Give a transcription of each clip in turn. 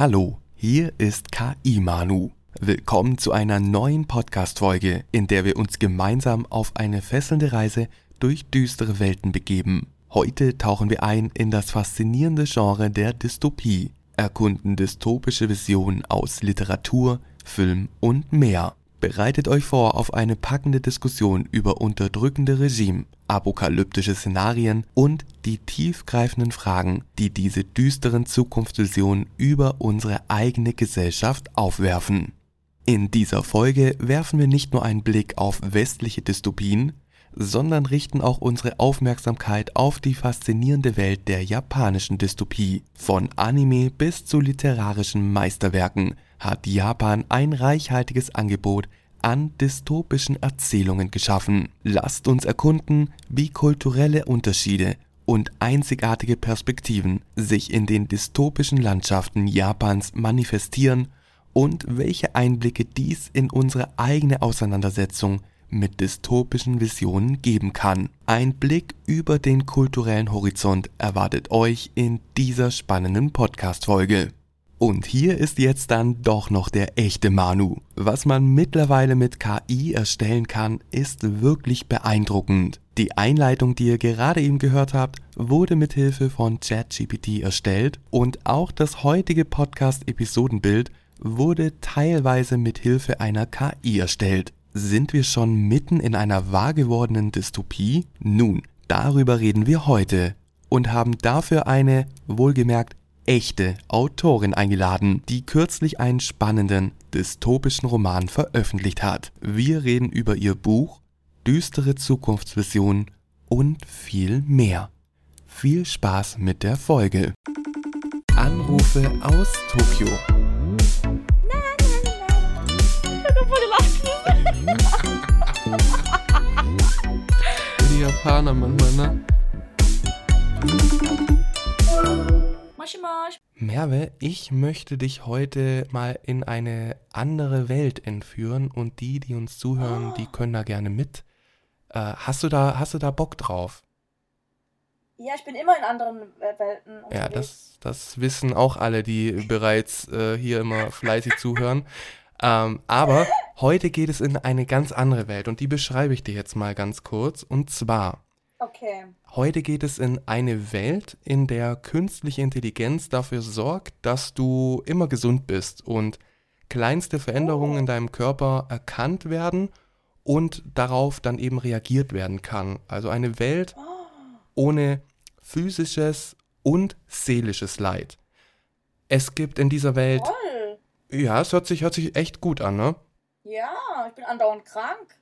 Hallo, hier ist KI Manu. Willkommen zu einer neuen Podcast-Folge, in der wir uns gemeinsam auf eine fesselnde Reise durch düstere Welten begeben. Heute tauchen wir ein in das faszinierende Genre der Dystopie, erkunden dystopische Visionen aus Literatur, Film und mehr. Bereitet euch vor auf eine packende Diskussion über unterdrückende Regime, apokalyptische Szenarien und die tiefgreifenden Fragen, die diese düsteren Zukunftsvisionen über unsere eigene Gesellschaft aufwerfen. In dieser Folge werfen wir nicht nur einen Blick auf westliche Dystopien, sondern richten auch unsere Aufmerksamkeit auf die faszinierende Welt der japanischen Dystopie. Von Anime bis zu literarischen Meisterwerken hat Japan ein reichhaltiges Angebot an dystopischen Erzählungen geschaffen. Lasst uns erkunden, wie kulturelle Unterschiede und einzigartige Perspektiven sich in den dystopischen Landschaften Japans manifestieren und welche Einblicke dies in unsere eigene Auseinandersetzung mit dystopischen Visionen geben kann. Ein Blick über den kulturellen Horizont erwartet euch in dieser spannenden Podcast-Folge. Und hier ist jetzt dann doch noch der echte Manu. Was man mittlerweile mit KI erstellen kann, ist wirklich beeindruckend. Die Einleitung, die ihr gerade eben gehört habt, wurde mit Hilfe von ChatGPT erstellt und auch das heutige Podcast-Episodenbild wurde teilweise mit Hilfe einer KI erstellt. Sind wir schon mitten in einer wahr gewordenen Dystopie? Nun, darüber reden wir heute und haben dafür eine, wohlgemerkt, echte Autorin eingeladen, die kürzlich einen spannenden, dystopischen Roman veröffentlicht hat. Wir reden über ihr Buch, düstere Zukunftsvisionen und viel mehr. Viel Spaß mit der Folge. Anrufe aus Tokio. Die Japaner manchmal, ne? Moshi Mosh. Merve, ich möchte dich heute mal in eine andere Welt entführen und die, die uns zuhören, die können da gerne mit. Äh, hast du da, hast du da Bock drauf? Ja, ich bin immer in anderen äh, Welten. Ja, unterwegs. das, das wissen auch alle, die bereits äh, hier immer fleißig zuhören. Ähm, aber heute geht es in eine ganz andere Welt und die beschreibe ich dir jetzt mal ganz kurz. Und zwar, Okay. heute geht es in eine Welt, in der künstliche Intelligenz dafür sorgt, dass du immer gesund bist und kleinste Veränderungen in deinem Körper erkannt werden und darauf dann eben reagiert werden kann. Also eine Welt ohne physisches und seelisches Leid. Es gibt in dieser Welt, Toll. ja, es hört sich, hört sich echt gut an, ne? Ja, ich bin andauernd krank.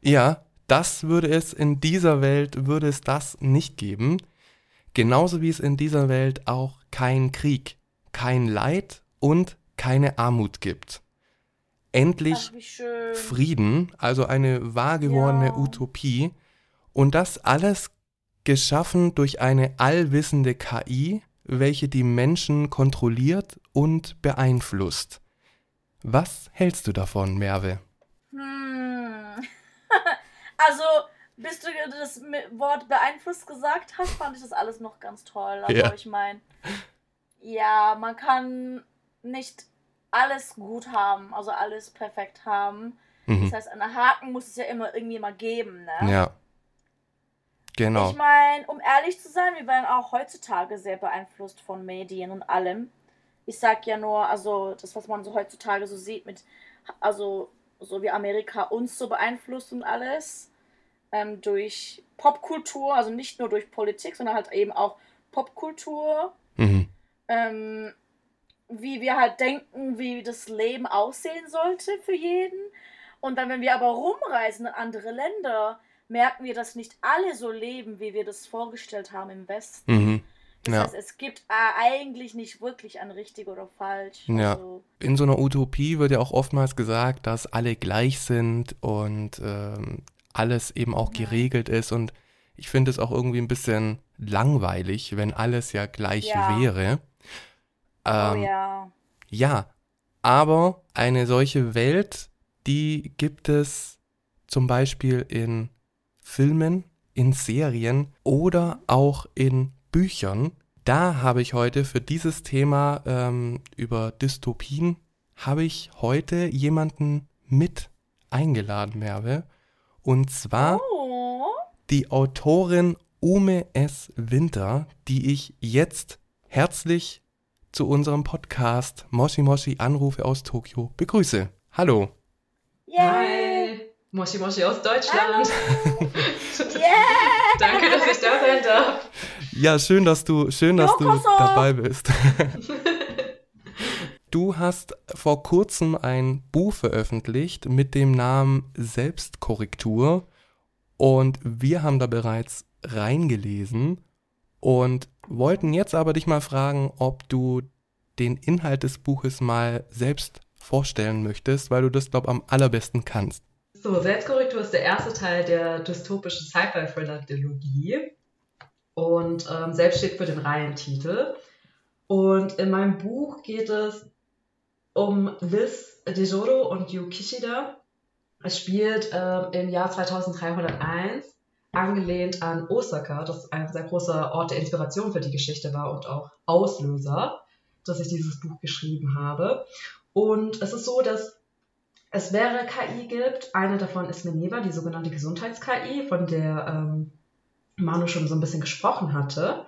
Ja, das würde es in dieser Welt, würde es das nicht geben. Genauso wie es in dieser Welt auch kein Krieg, kein Leid und keine Armut gibt. Endlich Ach. Frieden, also eine wahr gewordene Ja. Utopie. Und das alles geschaffen durch eine allwissende KI, welche die Menschen kontrolliert und beeinflusst. Was hältst du davon, Merve? Hm. also, bis du das Wort beeinflusst gesagt hast, fand ich das alles noch ganz toll. Also, Ja. ich meine, ja, man kann nicht alles gut haben, also alles perfekt haben. Mhm. Das heißt, einen Haken muss es ja immer irgendwie mal geben, ne? Ja. Genau. Ich meine, um ehrlich zu sein, wir werden auch heutzutage sehr beeinflusst von Medien und allem. Ich sag ja nur, also das, was man so heutzutage so sieht, mit, also so wie Amerika uns so beeinflusst und alles, ähm, durch Popkultur, also nicht nur durch Politik, sondern halt eben auch Popkultur, Mhm. ähm, wie wir halt denken, wie das Leben aussehen sollte für jeden. Und dann, wenn wir aber rumreisen in andere Länder, merken wir, dass nicht alle so leben, wie wir das vorgestellt haben im Westen. Mhm. Das Ja. heißt, es gibt äh, eigentlich nicht wirklich ein richtig oder falsch. Ja. Also, In so einer Utopie wird ja auch oftmals gesagt, dass alle gleich sind und ähm, alles eben auch Ja. geregelt ist. Und ich finde es auch irgendwie ein bisschen langweilig, wenn alles ja gleich Ja. wäre. oh Ähm, ja. Ja, aber eine solche Welt, die gibt es zum Beispiel in Filmen, in Serien oder auch in Büchern, da habe ich heute für dieses Thema ähm, über Dystopien, habe ich heute jemanden mit eingeladen, Merve. Und zwar Oh. die Autorin Ume S. Winter, die ich jetzt herzlich zu unserem Podcast Moshi Moshi Anrufe aus Tokio begrüße. Hallo. Yay! Hi, Moshi Moshi aus Deutschland. Yeah! Danke, dass ich da sein darf. Ja, schön, dass du, schön, dass du dabei bist. Du hast vor kurzem ein Buch veröffentlicht mit dem Namen Selbstkorrektur und wir haben da bereits reingelesen und wollten jetzt aber dich mal fragen, ob du den Inhalt des Buches mal selbst vorstellen möchtest, weil du das, glaube am allerbesten kannst. So, Selbstkorrektur ist der erste Teil der dystopischen Sci-Fi-Thriller-Trilogie. Und ähm, selbst steht für den Reihentitel. Und in meinem Buch geht es um Liz Dejoro und Yu Kishida. Es spielt ähm, im Jahr 2301, angelehnt an Osaka, das ein sehr großer Ort der Inspiration für die Geschichte war und auch Auslöser, dass ich dieses Buch geschrieben habe. Und es ist so, dass es mehrere KI gibt. Eine davon ist Minerva, die sogenannte Gesundheits-KI, von der ähm, Manu schon so ein bisschen gesprochen hatte.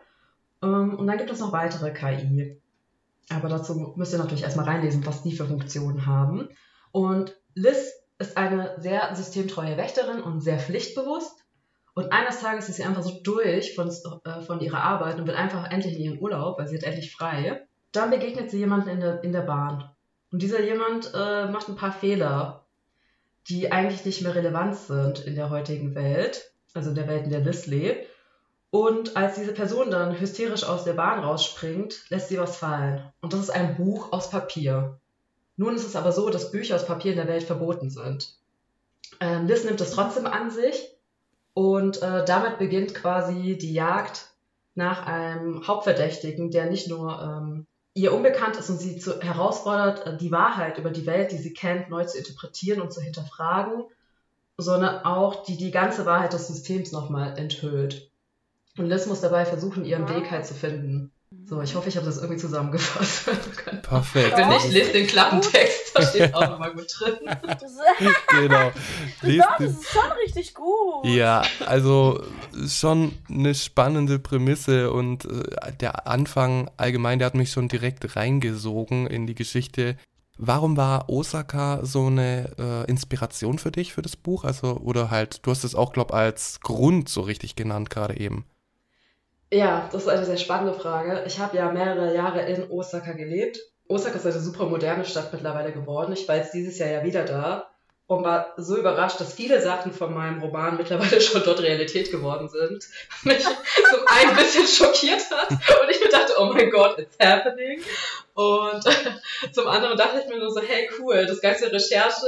Ähm, und dann gibt es noch weitere KI. Aber dazu müsst ihr natürlich erstmal reinlesen, was die für Funktionen haben. Und Liz ist eine sehr systemtreue Wächterin und sehr pflichtbewusst. Und eines Tages ist sie einfach so durch von, äh, von ihrer Arbeit und will einfach endlich in ihren Urlaub, weil sie hat endlich frei. Dann begegnet sie jemanden in der, in der Bahn. Und dieser jemand äh, macht ein paar Fehler, die eigentlich nicht mehr relevant sind in der heutigen Welt, also in der Welt, in der Liz lebt. Und als diese Person dann hysterisch aus der Bahn rausspringt, lässt sie was fallen. Und das ist ein Buch aus Papier. Nun ist es aber so, dass Bücher aus Papier in der Welt verboten sind. Ähm, Liz nimmt es trotzdem an sich und äh, damit beginnt quasi die Jagd nach einem Hauptverdächtigen, der nicht nur ähm, ihr unbekannt ist und sie zu, herausfordert, äh, die Wahrheit über die Welt, die sie kennt, neu zu interpretieren und zu hinterfragen, sondern auch die die ganze Wahrheit des Systems nochmal enthüllt. Und Liz muss dabei versuchen, ihren Wow. Weg halt zu finden. So, ich hoffe, ich habe das irgendwie zusammengefasst. Perfekt. Wenn nicht, nicht, lest den Klappentext, da steht auch nochmal gut drin. Das, ist- genau. Lest das ist schon richtig gut. Ja, also schon eine spannende Prämisse und äh, der Anfang allgemein, der hat mich schon direkt reingesogen in die Geschichte. Warum war Osaka so eine äh, Inspiration für dich für das Buch? Also, oder halt, du hast es auch, glaub, als Grund so richtig genannt gerade eben. Ja, das ist eine sehr spannende Frage. Ich habe ja mehrere Jahre in Osaka gelebt. Osaka ist eine super moderne Stadt mittlerweile geworden. Ich war jetzt dieses Jahr ja wieder da und war so überrascht, dass viele Sachen von meinem Roman mittlerweile schon dort Realität geworden sind. Mich zum einen ein bisschen schockiert hat und ich mir dachte, oh mein Gott, it's happening. Und zum anderen dachte ich mir nur so, hey cool, das ganze Recherche,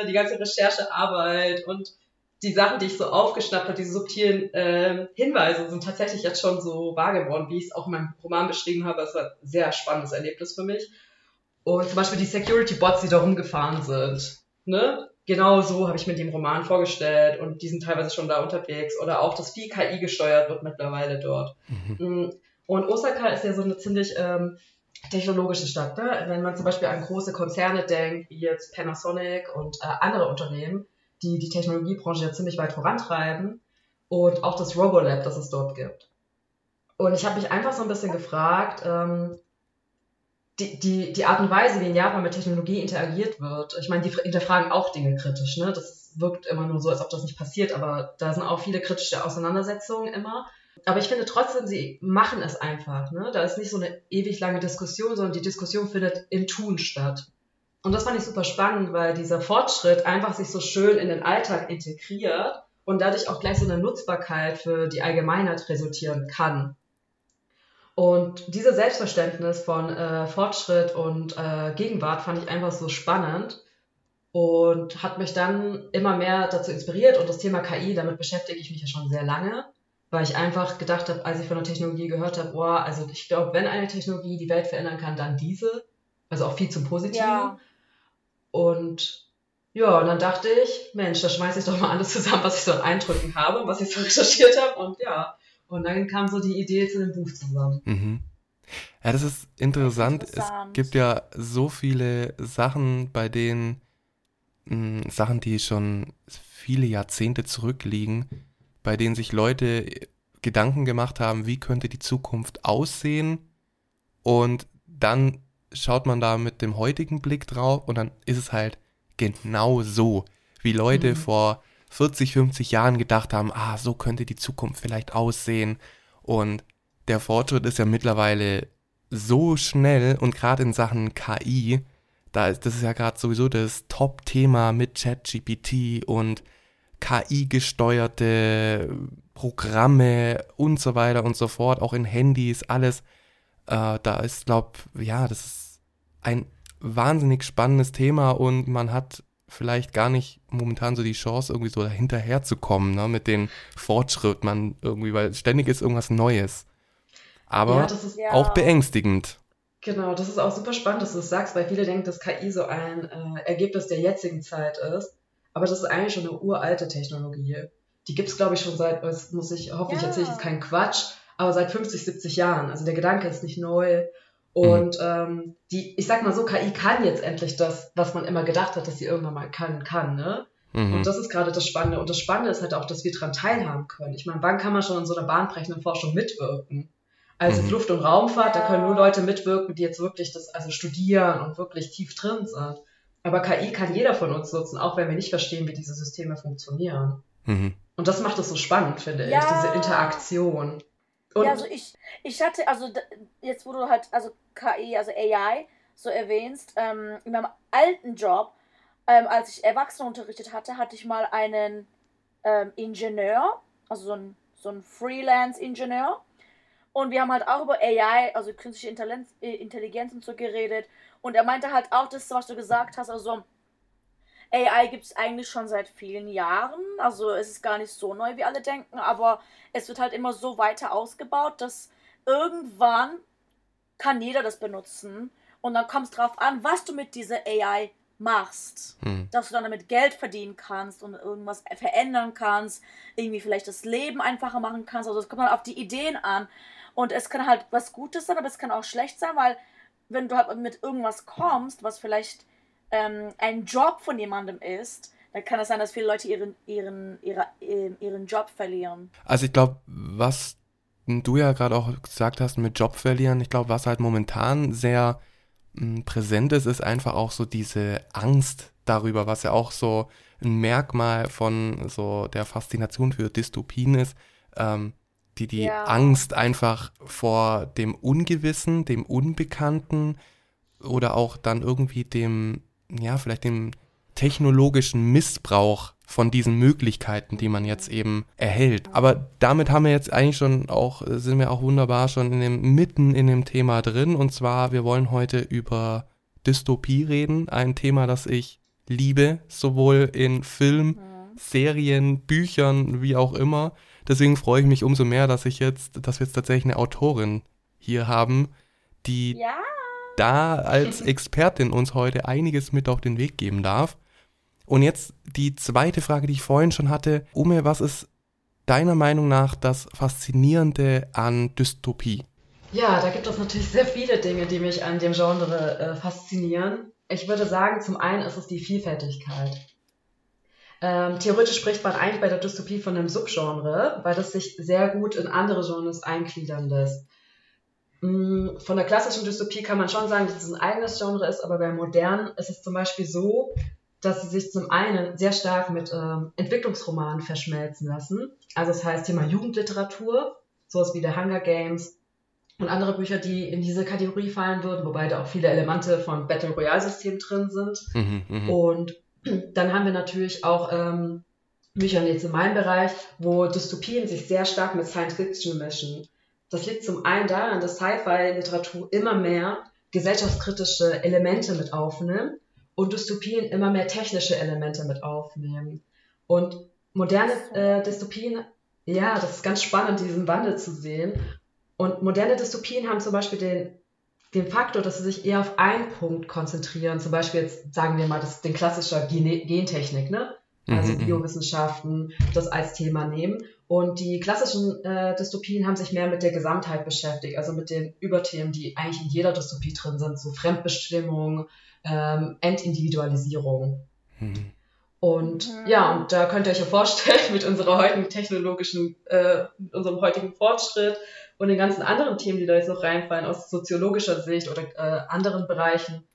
äh, die ganze Recherchearbeit und die Sachen, die ich so aufgeschnappt habe, diese subtilen ähm, Hinweise sind tatsächlich jetzt schon so wahr geworden, wie ich es auch in meinem Roman beschrieben habe. Es war ein sehr spannendes Erlebnis für mich. Und zum Beispiel die Security-Bots, die da rumgefahren sind. Ne? Genau so habe ich mir im Roman vorgestellt und die sind teilweise schon da unterwegs. Oder auch, dass viel KI gesteuert wird mittlerweile dort. Mm, Und Osaka ist ja so eine ziemlich ähm, technologische Stadt. Ne? Wenn man zum Beispiel an große Konzerne denkt, wie jetzt Panasonic und äh, andere Unternehmen, die die Technologiebranche ja ziemlich weit vorantreiben und auch das Robolab, das es dort gibt. Und ich habe mich einfach so ein bisschen gefragt, ähm, die, die, die Art und Weise, wie in Japan mit Technologie interagiert wird. Ich meine, die hinterfragen auch Dinge kritisch. Ne? Das wirkt immer nur so, als ob das nicht passiert, aber da sind auch viele kritische Auseinandersetzungen immer. Aber ich finde trotzdem, sie machen es einfach. Ne? Da ist nicht so eine ewig lange Diskussion, sondern die Diskussion findet im Tun statt. Und das fand ich super spannend, weil dieser Fortschritt einfach sich so schön in den Alltag integriert und dadurch auch gleich so eine Nutzbarkeit für die Allgemeinheit resultieren kann. Und dieses Selbstverständnis von äh, Fortschritt und äh, Gegenwart fand ich einfach so spannend und hat mich dann immer mehr dazu inspiriert. Und das Thema KI, damit beschäftige ich mich ja schon sehr lange, weil ich einfach gedacht habe, als ich von der Technologie gehört habe, boah, also ich glaube, wenn eine Technologie die Welt verändern kann, dann diese. Also auch viel zum Positiven. Ja. Und ja, und dann dachte ich, Mensch, da schmeiße ich doch mal alles zusammen, was ich so an Eindrücken habe und was ich so recherchiert habe. Und ja, Und dann kam so die Idee zu dem Buch zusammen. Mhm. Ja, das ist interessant. Interessant. Es gibt ja so viele Sachen, bei denen mh, Sachen, die schon viele Jahrzehnte zurückliegen, bei denen sich Leute Gedanken gemacht haben, wie könnte die Zukunft aussehen und dann schaut man da mit dem heutigen Blick drauf und dann ist es halt genau so, wie Leute Mhm. vor 40, 50 Jahren gedacht haben, ah, so könnte die Zukunft vielleicht aussehen und der Fortschritt ist ja mittlerweile so schnell und gerade in Sachen KI, da ist das ist ja gerade sowieso das Top-Thema mit ChatGPT und KI-gesteuerte Programme und so weiter und so fort, auch in Handys, alles. Äh, da ist, glaub, ja, das ist ein wahnsinnig spannendes Thema und man hat vielleicht gar nicht momentan so die Chance, irgendwie so hinterherzukommen, ne, mit den Fortschritt, man irgendwie, weil ständig ist irgendwas Neues. Aber ja, das ist Ja. auch beängstigend. Genau, das ist auch super spannend, dass du das sagst, weil viele denken, dass KI so ein äh, Ergebnis der jetzigen Zeit ist. Aber das ist eigentlich schon eine uralte Technologie. Die gibt's glaube ich, schon seit, das muss ich, hoffentlich Ja. erzähle ich jetzt keinen Quatsch, aber seit 50, 70 Jahren. Also der Gedanke ist nicht neu. Und ähm, die, ich sag mal so, KI kann jetzt endlich das, was man immer gedacht hat, dass sie irgendwann mal kann, kann, ne? Mhm. Und das ist gerade das Spannende. Und das Spannende ist halt auch, dass wir daran teilhaben können. Ich meine, wann kann man schon in so einer bahnbrechenden Forschung mitwirken? Also Mhm. Luft- und Raumfahrt, da können nur Leute mitwirken, die jetzt wirklich das also studieren und wirklich tief drin sind. Aber KI kann jeder von uns nutzen, auch wenn wir nicht verstehen, wie diese Systeme funktionieren. Mhm. Und das macht es so spannend, finde Ja. ich, diese Interaktion. Und ja, also ich, ich hatte, also jetzt wo du halt, also KI, also AI, so erwähnst, ähm, in meinem alten Job, ähm, als ich Erwachsene unterrichtet hatte, hatte ich mal einen ähm, Ingenieur, also so ein, so ein Freelance-Ingenieur. Und wir haben halt auch über AI, also künstliche Intelligenz, äh, Intelligenz und so geredet. Und er meinte halt auch das, was du gesagt hast, also AI gibt es eigentlich schon seit vielen Jahren. Also es ist gar nicht so neu, wie alle denken, aber es wird halt immer so weiter ausgebaut, dass irgendwann kann jeder das benutzen. Und dann kommt es drauf an, was du mit dieser AI machst. Mhm. Dass du dann damit Geld verdienen kannst und irgendwas verändern kannst, irgendwie vielleicht das Leben einfacher machen kannst. Also es kommt halt auf die Ideen an. Und es kann halt was Gutes sein, aber es kann auch schlecht sein, weil wenn du halt mit irgendwas kommst, was vielleicht ähm, ein Job von jemandem ist, dann kann es sein, dass viele Leute ihren, ihren, ihre, ähm, ihren Job verlieren. Also ich glaube, was du ja gerade auch gesagt hast mit Job verlieren, ich glaube, was halt momentan sehr mh, präsent ist, ist einfach auch so diese Angst darüber, was ja auch so ein Merkmal von so der Faszination für Dystopien ist, ähm, die die Ja. Angst einfach vor dem Ungewissen, dem Unbekannten oder auch dann irgendwie dem, ja, vielleicht dem technologischen Missbrauch von diesen Möglichkeiten, die man jetzt eben erhält. Aber damit haben wir jetzt eigentlich schon auch, sind wir auch wunderbar schon in dem, mitten in dem Thema drin. Und zwar, wir wollen heute über Dystopie reden. Ein Thema, das ich liebe, sowohl in Film, Serien, Büchern, wie auch immer. Deswegen freue ich mich umso mehr, dass ich jetzt, dass wir jetzt tatsächlich eine Autorin hier haben, die Ja, da als Expertin uns heute einiges mit auf den Weg geben darf. Und jetzt die zweite Frage, die ich vorhin schon hatte. Ume, was ist deiner Meinung nach das Faszinierende an Dystopie? Ja, da gibt es natürlich sehr viele Dinge, die mich an dem Genre äh, faszinieren. Ich würde sagen, zum einen ist es die Vielfältigkeit. Ähm, theoretisch spricht man eigentlich bei der Dystopie von einem Subgenre, weil das sich sehr gut in andere Genres eingliedern lässt. Mm, Von der klassischen Dystopie kann man schon sagen, dass es ein eigenes Genre ist, aber bei modernen ist es zum Beispiel so, dass sie sich zum einen sehr stark mit ähm, Entwicklungsromanen verschmelzen lassen. Also das heißt Thema Jugendliteratur, sowas wie der Hunger Games und andere Bücher, die in diese Kategorie fallen würden, wobei da auch viele Elemente von Battle Royale System drin sind. Mhm, mhm. Und dann haben wir natürlich auch ähm, Bücher jetzt in meinem Bereich, wo Dystopien sich sehr stark mit Science Fiction mischen. Das liegt zum einen daran, dass Sci-Fi-Literatur immer mehr gesellschaftskritische Elemente mit aufnimmt und Dystopien immer mehr technische Elemente mit aufnehmen. Und moderne äh, Dystopien, ja, das ist ganz spannend, diesen Wandel zu sehen. Und moderne Dystopien haben zum Beispiel den, den Faktor, dass sie sich eher auf einen Punkt konzentrieren. Zum Beispiel jetzt sagen wir mal das, den klassischer Gene Gentechnik, ne? Also Mhm, mhm. Biowissenschaften, das als Thema nehmen. Und die klassischen äh, Dystopien haben sich mehr mit der Gesamtheit beschäftigt, also mit den Überthemen, die eigentlich in jeder Dystopie drin sind, so Fremdbestimmung, ähm, Entindividualisierung. Mhm. Und mhm. ja, und da könnt ihr euch ja vorstellen, mit unserer heutigen technologischen, äh, unserem heutigen Fortschritt und den ganzen anderen Themen, die da jetzt noch reinfallen, aus soziologischer Sicht oder äh, anderen Bereichen,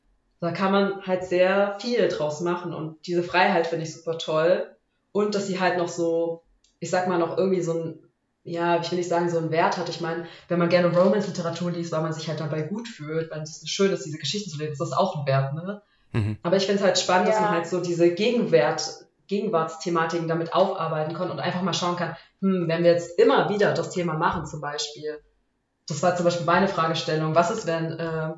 da kann man halt sehr viel draus machen. Und diese Freiheit finde ich super toll. Und dass sie halt noch so ich sag mal, noch irgendwie so ein, ja, ich will nicht sagen, so einen Wert hat. Ich meine, wenn man gerne Romance-Literatur liest, weil man sich halt dabei gut fühlt, weil es schön ist, diese Geschichten zu lesen, ist das auch ein Wert, ne? Mhm. Aber ich finde es halt spannend, ja. dass man halt so diese Gegenwert, Gegenwartsthematiken damit aufarbeiten kann und einfach mal schauen kann, hm, wenn wir jetzt immer wieder das Thema machen, zum Beispiel, das war zum Beispiel meine Fragestellung, was ist, wenn, äh,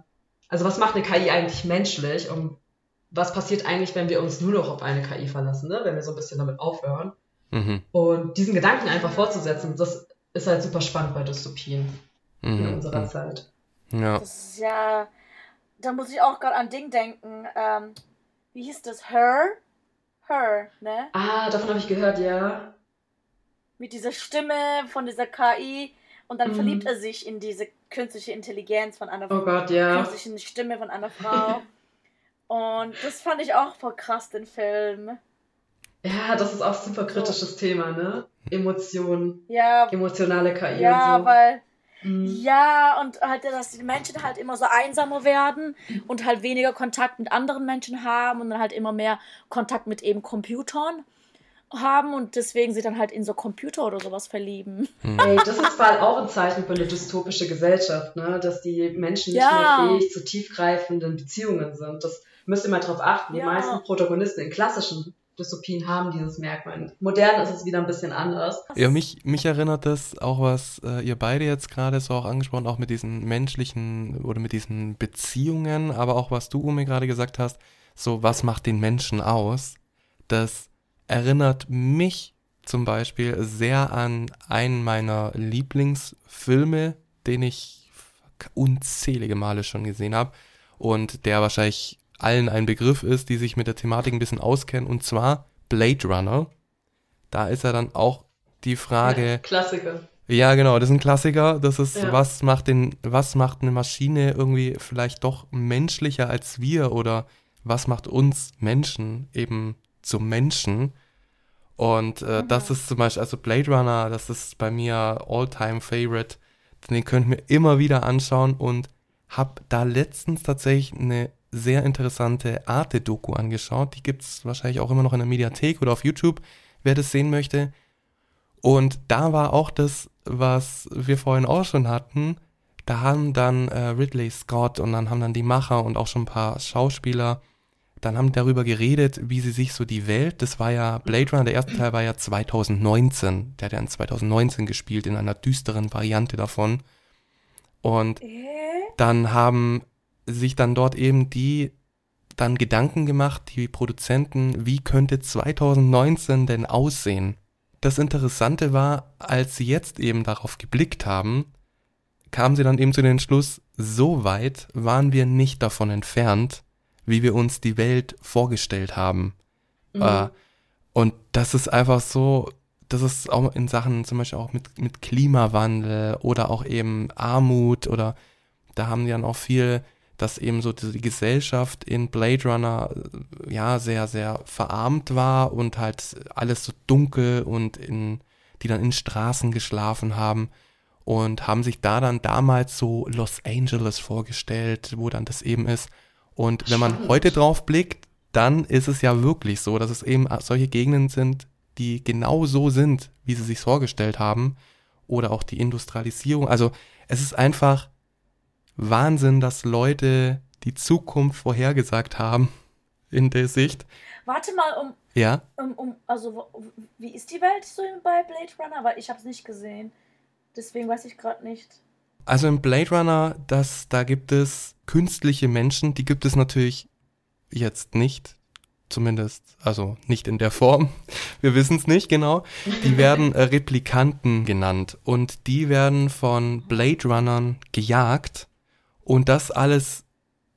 also was macht eine KI eigentlich menschlich und was passiert eigentlich, wenn wir uns nur noch auf eine KI verlassen, ne? wenn wir so ein bisschen damit aufhören? Mhm. Und diesen Gedanken einfach fortzusetzen, das ist halt super spannend bei Dystopien mhm. in unserer mhm. Zeit. Ja. Das ist ja, da muss ich auch gerade an Ding denken. Ähm, wie hieß das? Her? Her, ne? Ah, davon habe ich gehört, ja. Mit dieser Stimme von dieser KI und dann mhm. verliebt er sich in diese künstliche Intelligenz von einer oh Gott, ja. künstlichen Stimme von einer Frau. und das fand ich auch voll krass, den Film. Ja, das ist auch ein super kritisches so. Thema, ne? Emotionen. Ja. Emotionale KI ja, und so. weil. Mhm. Ja, und halt, dass die Menschen halt immer so einsamer werden und halt weniger Kontakt mit anderen Menschen haben und dann halt immer mehr Kontakt mit eben Computern haben und deswegen sie dann halt in so Computer oder sowas verlieben. Mhm. Ey, das ist mal auch ein Zeichen für eine dystopische Gesellschaft, ne? dass die Menschen nicht ja. mehr fähig zu tiefgreifenden Beziehungen sind. Das müsst ihr mal drauf achten. Die meisten Protagonisten in klassischen Dystopien haben dieses Merkmal. Modern ist es wieder ein bisschen anders. Ja, mich, mich erinnert das auch, was äh, ihr beide jetzt gerade so auch angesprochen, auch mit diesen menschlichen oder mit diesen Beziehungen, aber auch was du, Umi, gerade gesagt hast, so was macht den Menschen aus, das erinnert mich zum Beispiel sehr an einen meiner Lieblingsfilme, den ich unzählige Male schon gesehen habe und der wahrscheinlich allen ein Begriff ist, die sich mit der Thematik ein bisschen auskennen, und zwar Blade Runner. Da ist ja dann auch die Frage. Ja, Klassiker. Ja, genau, das ist ein Klassiker. Das ist, ja. was macht den, was macht eine Maschine irgendwie vielleicht doch menschlicher als wir oder was macht uns Menschen eben zum Menschen? Und äh, mhm. das ist zum Beispiel, also Blade Runner, das ist bei mir All-Time Favorite. Den könnt ihr mir immer wieder anschauen und hab da letztens tatsächlich eine sehr interessante Arte-Doku angeschaut. Die gibt es wahrscheinlich auch immer noch in der Mediathek oder auf YouTube, wer das sehen möchte. Und da war auch das, was wir vorhin auch schon hatten. Da haben dann äh, Ridley Scott und dann haben dann die Macher und auch schon ein paar Schauspieler, dann haben darüber geredet, wie sie sich so die Welt, das war ja Blade Runner, der erste Teil war ja 2019, der hat ja in 2019 gespielt, in einer düsteren Variante davon. Und äh? dann haben sich dann dort eben die dann Gedanken gemacht, die Produzenten, wie könnte 2019 denn aussehen? Das Interessante war, als sie jetzt eben darauf geblickt haben, kamen sie dann eben zu dem Entschluss, so weit waren wir nicht davon entfernt, wie wir uns die Welt vorgestellt haben. Mhm. Äh, und das ist einfach so, das ist auch in Sachen zum Beispiel auch mit, mit Klimawandel oder auch eben Armut oder da haben die dann auch viel dass eben so die Gesellschaft in Blade Runner äh, ja sehr, sehr verarmt war und halt alles so dunkel und in, die dann in Straßen geschlafen haben und haben sich da dann damals so Los Angeles vorgestellt, wo dann das eben ist. Und wenn man heute drauf blickt, dann ist es ja wirklich so, dass es eben solche Gegenden sind, die genau so sind, wie sie sich vorgestellt haben. Oder auch die Industrialisierung. Also es ist einfach Wahnsinn, dass Leute die Zukunft vorhergesagt haben in der Sicht. Warte mal, um. Ja? Um, um, also, wie ist die Welt so bei Blade Runner? Weil ich habe es nicht gesehen. Deswegen weiß ich gerade nicht. Also im Blade Runner, das, da gibt es künstliche Menschen, die gibt es natürlich jetzt nicht. Zumindest, also nicht in der Form. Wir wissen es nicht genau. Die werden Replikanten genannt und die werden von Blade Runnern gejagt und das alles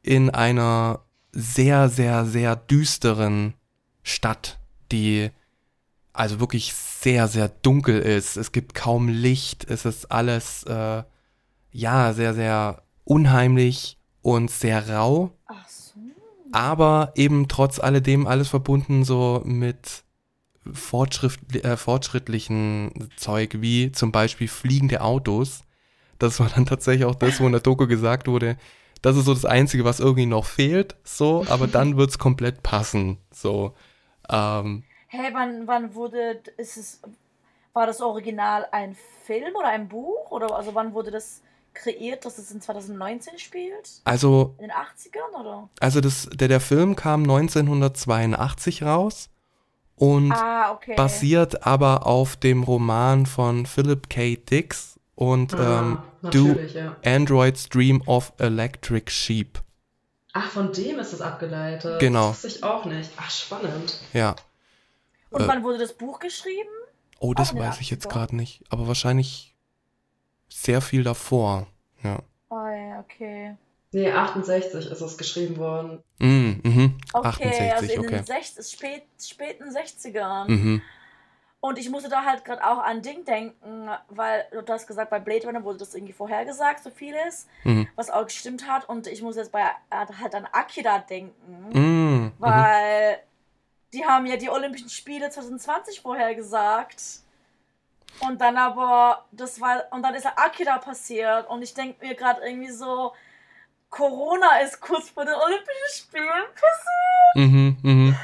in einer sehr, sehr, sehr düsteren Stadt, die also wirklich sehr, sehr dunkel ist. Es gibt kaum Licht. Es ist alles, äh, ja, sehr, sehr unheimlich und sehr rau. Ach so. aber eben trotz alledem alles verbunden so mit Fortschritt, äh, fortschrittlichen Zeug, wie zum Beispiel fliegende Autos. Das war dann tatsächlich auch das, wo in der Doku gesagt wurde, das ist so das Einzige, was irgendwie noch fehlt, so, aber dann wird's komplett passen, so. Ähm, Hey, wann, wann wurde, ist es, war das Original ein Film oder ein Buch? Oder also wann wurde das kreiert, dass es in 2019 spielt? also, In den 80ern oder? also das, der, der Film kam 1982 raus und Ah, okay. basiert aber auf dem Roman von Philip K. Dix und ähm, Ah, Do natürlich, ja. Android's Dream of Electric Sheep. Ach, von dem ist es abgeleitet. Genau. Das wusste ich auch nicht. Ach, spannend. Ja. Und äh, wann wurde das Buch geschrieben? Oh, das weiß ich jetzt 80ern. gerade nicht. Aber wahrscheinlich sehr viel davor. Ja. Oh ja, okay. Nee, 68 ist es geschrieben worden. Mm, mhm. Okay, 68, also in okay. den spät, späten 60ern. Mhm. Und ich musste da halt gerade auch an Ding denken, weil du hast gesagt, bei Blade Runner wurde das irgendwie vorhergesagt, so vieles, Mhm. was auch gestimmt hat. Und ich muss jetzt bei äh, halt an Akira denken, Mm, mhm. weil die haben ja die Olympischen Spiele 2020 vorhergesagt. Und dann aber, das war, und dann ist ja Akira passiert. Und ich denke mir gerade irgendwie so, Corona ist kurz vor den Olympischen Spielen passiert. Mhm. Mhm.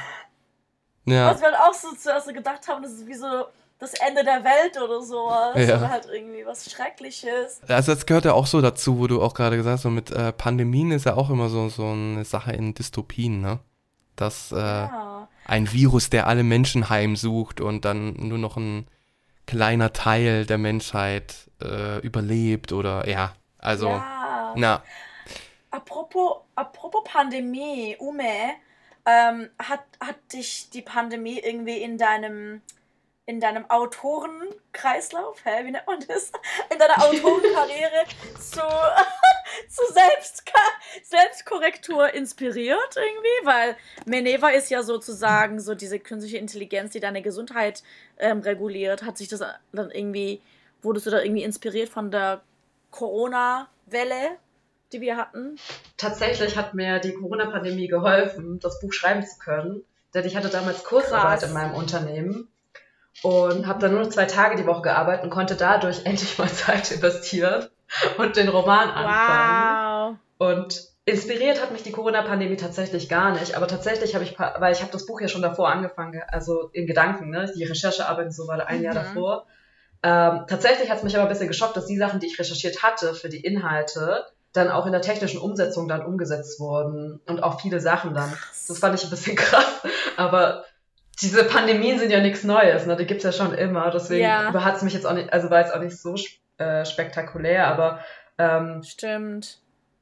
Ja. Was wir halt auch so zuerst so gedacht haben, das ist wie so das Ende der Welt oder sowas. Ja. Oder halt irgendwie was Schreckliches. Also das gehört ja auch so dazu, wo du auch gerade gesagt hast, so mit äh, Pandemien ist ja auch immer so, so eine Sache in Dystopien, ne? Dass äh, Ja. ein Virus, der alle Menschen heimsucht und dann nur noch ein kleiner Teil der Menschheit äh, überlebt oder ja, also ja. na, Apropos, apropos Pandemie, Ume, ähm, hat, hat dich die Pandemie irgendwie in deinem in deinem Autorenkreislauf, hä, wie nennt man das? In deiner Autorenkarriere zu, zu Selbst Selbstkorrektur inspiriert irgendwie? Weil Meneva ist ja sozusagen so diese künstliche Intelligenz, die deine Gesundheit ähm, reguliert. Hat sich das dann irgendwie, wurdest du da irgendwie inspiriert von der Corona-Welle, die wir hatten? Tatsächlich hat mir die Corona-Pandemie geholfen, das Buch schreiben zu können. Denn ich hatte damals Kurzarbeit Krass. in meinem Unternehmen und habe dann nur noch zwei Tage die Woche gearbeitet und konnte dadurch endlich mal Zeit investieren und den Roman anfangen. Wow. Und inspiriert hat mich die Corona-Pandemie tatsächlich gar nicht, aber tatsächlich habe ich, weil ich habe das Buch ja schon davor angefangen, ge- also in Gedanken, ne? die Recherchearbeit und so war ein Jahr Mhm. davor. Ähm, tatsächlich hat es mich aber ein bisschen geschockt, dass die Sachen, die ich recherchiert hatte für die Inhalte, dann auch in der technischen Umsetzung dann umgesetzt wurden und auch viele Sachen dann. Das fand ich ein bisschen krass, aber diese Pandemien sind ja nichts Neues, ne? die gibt's ja schon immer, deswegen Ja. hat es mich jetzt auch nicht, also war jetzt auch nicht so äh, spektakulär, aber ähm, Stimmt.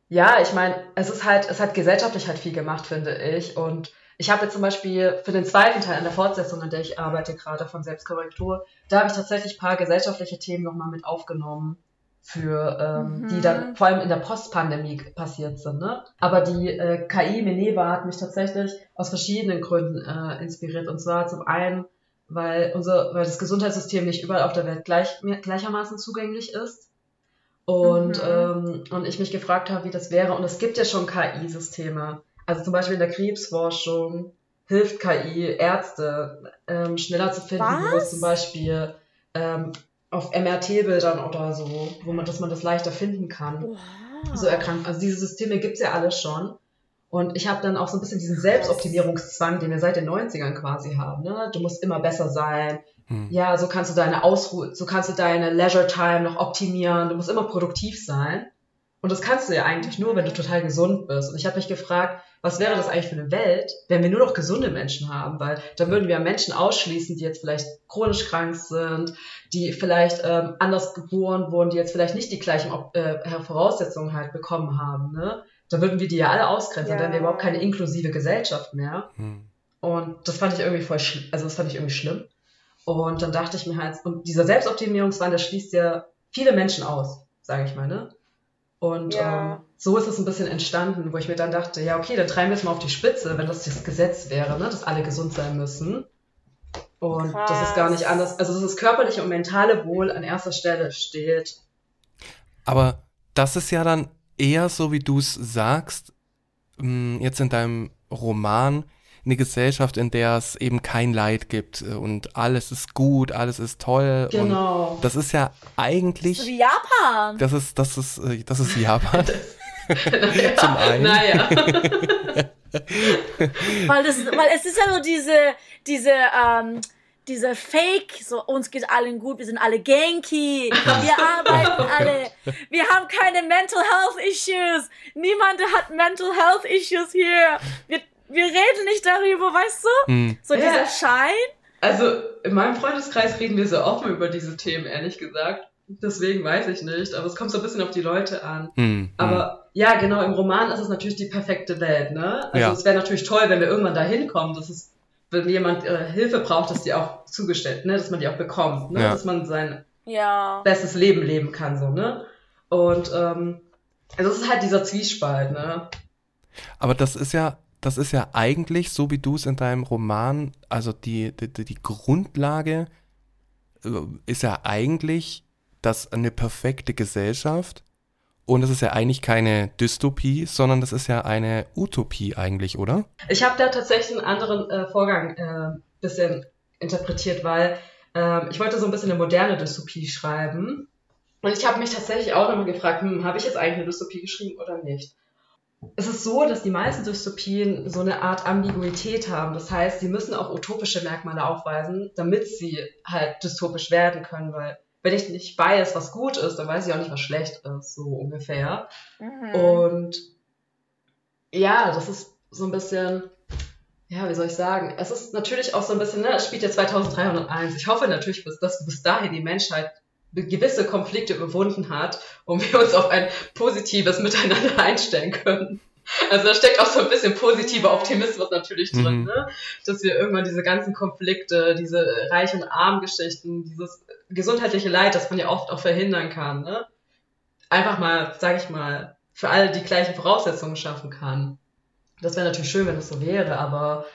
ja, ich meine, es ist halt, es hat gesellschaftlich halt viel gemacht, finde ich. Und ich habe jetzt zum Beispiel für den zweiten Teil an der Fortsetzung, an der ich arbeite gerade von Selbstkorrektur, da habe ich tatsächlich ein paar gesellschaftliche Themen nochmal mit aufgenommen, für ähm, Mhm. die dann vor allem in der Postpandemie passiert sind. Ne? Aber die äh, KI Meneva hat mich tatsächlich aus verschiedenen Gründen äh, inspiriert. Und zwar zum einen, weil unser, weil das Gesundheitssystem nicht überall auf der Welt gleich, gleichermaßen zugänglich ist. Und, Mhm. ähm, und ich mich gefragt habe, wie das wäre. Und es gibt ja schon KI-Systeme. Also zum Beispiel in der Krebsforschung hilft KI Ärzte ähm, schneller zu finden, wo Was? es zum Beispiel ähm, auf MRT-Bildern oder so, wo man, dass man das leichter finden kann Wow. so erkrankt. Also diese Systeme gibt's ja alle schon. Und ich habe dann auch so ein bisschen diesen Selbstoptimierungszwang, den wir seit den 90ern quasi haben. Ne? Du musst immer besser sein. Hm. Ja, so kannst du deine Ausruhe, so kannst du deine Leisure Time noch optimieren. Du musst immer produktiv sein. Und das kannst du ja eigentlich nur, wenn du total gesund bist. Und ich habe mich gefragt, was wäre das eigentlich für eine Welt, wenn wir nur noch gesunde Menschen haben? Weil dann würden wir Menschen ausschließen, die jetzt vielleicht chronisch krank sind, die vielleicht ähm, anders geboren wurden, die jetzt vielleicht nicht die gleichen äh, Voraussetzungen halt bekommen haben. Ne? Da würden wir die ja alle ausgrenzen, Ja. dann wären wir überhaupt keine inklusive Gesellschaft mehr. Hm. Und das fand ich irgendwie voll schlimm. Also das fand ich irgendwie schlimm. Und dann dachte ich mir halt, und dieser Selbstoptimierungswandel schließt ja viele Menschen aus, sage ich mal, ne? Und Ja. ähm, so ist es ein bisschen entstanden, wo ich mir dann dachte, ja, okay, dann treiben wir es mal auf die Spitze, wenn das das Gesetz wäre, ne, dass alle gesund sein müssen. Und Krass. das ist gar nicht anders. Also, dass das körperliche und mentale Wohl an erster Stelle steht. Aber das ist ja dann eher so, wie du es sagst, mh, jetzt in deinem Roman, eine Gesellschaft, in der es eben kein Leid gibt äh, und alles ist gut, alles ist toll. Und Genau. das ist ja eigentlich, wie Japan. das ist, das ist, äh, das ist Japan. naja, Zum einen. Naja. Weil, das, weil es ist ja so diese, diese, ähm, diese Fake, so uns geht allen gut, wir sind alle Genki, wir arbeiten alle, wir haben keine Mental Health Issues, niemand hat Mental Health Issues hier, wir, wir reden nicht darüber, weißt du? Hm. So Ja. dieser Schein. Also, in meinem Freundeskreis reden wir sehr offen über diese Themen, ehrlich gesagt. Deswegen weiß ich nicht, aber es kommt so ein bisschen auf die Leute an. Hm. Aber ja, genau, im Roman ist es natürlich die perfekte Welt, ne? Also Ja. es wäre natürlich toll, wenn wir irgendwann dahin kommen, dass es, wenn jemand äh, Hilfe braucht, dass die auch zugestellt, ne? Dass man die auch bekommt, ne? Ja. Dass man sein Ja. bestes Leben leben kann, so, ne? Und ähm, also es ist halt dieser Zwiespalt, ne? Aber das ist ja, das ist ja eigentlich, so wie du es in deinem Roman, also die, die, die Grundlage äh, ist ja eigentlich, dass eine perfekte Gesellschaft und es ist ja eigentlich keine Dystopie, sondern das ist ja eine Utopie eigentlich, oder? Ich habe da tatsächlich einen anderen äh, Vorgang äh, bisschen interpretiert, weil ähm, ich wollte so ein bisschen eine moderne Dystopie schreiben. Und ich habe mich tatsächlich auch nochmal gefragt, hm, habe ich jetzt eigentlich eine Dystopie geschrieben oder nicht? Es ist so, dass die meisten Dystopien so eine Art Ambiguität haben. Das heißt, sie müssen auch utopische Merkmale aufweisen, damit sie halt dystopisch werden können, weil wenn ich nicht weiß, was gut ist, dann weiß ich auch nicht, was schlecht ist, so ungefähr. Mhm. Und ja, das ist so ein bisschen, ja, wie soll ich sagen? Es ist natürlich auch so ein bisschen, ne, es spielt ja 2301. Ich hoffe natürlich, dass bis dahin die Menschheit gewisse Konflikte überwunden hat und wir uns auf ein positives Miteinander einstellen können. Also da steckt auch so ein bisschen positiver Optimismus natürlich drin, Mhm. ne? dass wir irgendwann diese ganzen Konflikte, diese Reich- und Arm-Geschichten, dieses gesundheitliche Leid, das man ja oft auch verhindern kann, ne? einfach mal, sag ich mal, für alle die gleichen Voraussetzungen schaffen kann. Das wäre natürlich schön, wenn es so wäre, aber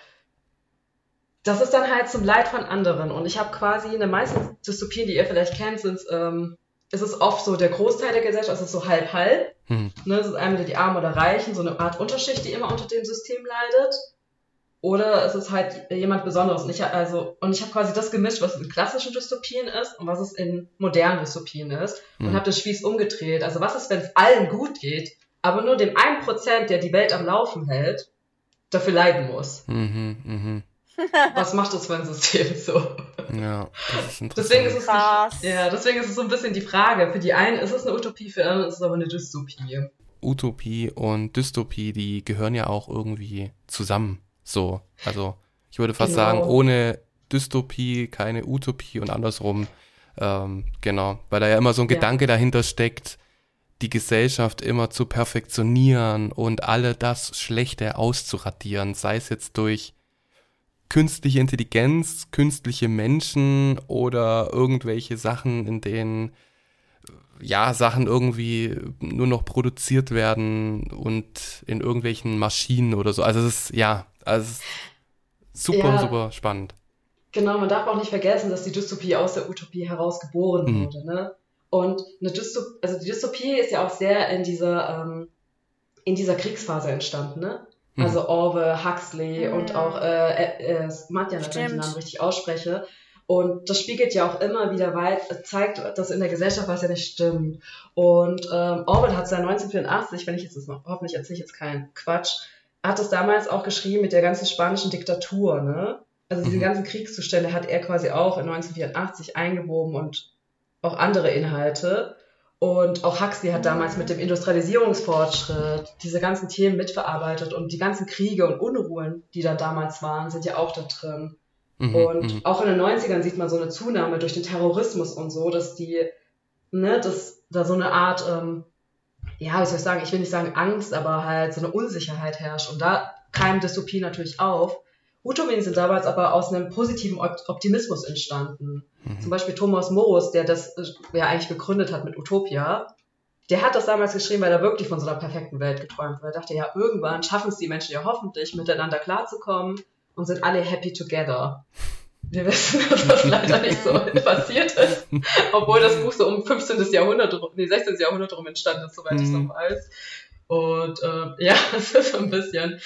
das ist dann halt zum Leid von anderen. Und ich habe quasi in den meisten Dystopien, die ihr vielleicht kennt, sind ähm, ist es oft so, der Großteil der Gesellschaft es ist so halb-halb. Hm. Ne, es ist entweder die Armen oder Reichen, so eine Art Unterschicht, die immer unter dem System leidet. Oder es ist halt jemand Besonderes. Und ich, also, und ich habe quasi das gemischt, was in klassischen Dystopien ist und was es in modernen Dystopien ist. Und Mhm. habe den Spieß umgedreht. Also was ist, wenn es allen gut geht, aber nur dem 1%, der die Welt am Laufen hält, dafür leiden muss? Mhm, mhm. Was macht das für ein System so? Ja, das ist interessant. Deswegen ist es Krass. nicht, ja, deswegen ist es so ein bisschen die Frage. Für die einen ist es eine Utopie, für die anderen ist es aber eine Dystopie. Utopie und Dystopie, die gehören ja auch irgendwie zusammen. So, also ich würde fast Genau. sagen, ohne Dystopie keine Utopie und andersrum. Ähm, genau, weil da ja immer so ein Ja. Gedanke dahinter steckt, die Gesellschaft immer zu perfektionieren und alle das Schlechte auszuradieren, sei es jetzt durch künstliche Intelligenz, künstliche Menschen oder irgendwelche Sachen, in denen ja, Sachen irgendwie nur noch produziert werden und in irgendwelchen Maschinen oder so. Also es ist, ja, also es ist super, Ja. super spannend. Genau, man darf auch nicht vergessen, dass die Dystopie aus der Utopie heraus geboren Mhm. wurde. Ne? Und eine Dystopie, also die Dystopie ist ja auch sehr in dieser, ähm, in dieser Kriegsphase entstanden. Ne? Mhm. Also Orwell, Huxley Mhm. und auch äh, äh, äh, Smatjan, wenn ich den. Namen richtig ausspreche. Und das spiegelt ja auch immer wieder weit, zeigt, dass in der Gesellschaft was ja nicht stimmt. Und ähm, Orwell hat es ja 1984, wenn ich jetzt das noch, hoffentlich erzähle ich jetzt keinen Quatsch, hat es damals auch geschrieben mit der ganzen spanischen Diktatur, ne? Also diese Mhm. ganzen Kriegszustände hat er quasi auch in 1984 eingewoben und auch andere Inhalte. Und auch Huxley hat damals mit dem Industrialisierungsfortschritt diese ganzen Themen mitverarbeitet und die ganzen Kriege und Unruhen, die da damals waren, sind ja auch da drin. Mhm, Und mhm. auch in den 90ern sieht man so eine Zunahme durch den Terrorismus und so, dass die, ne, dass da so eine Art, ähm, ja, wie soll ich sagen, ich will nicht sagen Angst, aber halt so eine Unsicherheit herrscht. Und da kam Dystopie natürlich auf. Utopien sind damals aber aus einem positiven Op- Optimismus entstanden. Mhm. Zum Beispiel Thomas Morus, der das äh, ja eigentlich begründet hat mit Utopia, der hat das damals geschrieben, weil er wirklich von so einer perfekten Welt geträumt hat. Er dachte, ja, irgendwann schaffen es die Menschen ja hoffentlich, miteinander klarzukommen und sind alle happy together. wir wissen, dass das leider nicht so passiert ist. Obwohl das Buch so um 15. Jahrhundert, nee, 16. Jahrhundert rum entstanden ist, soweit mhm. ich es noch weiß. Und äh, ja, es ist so ein bisschen,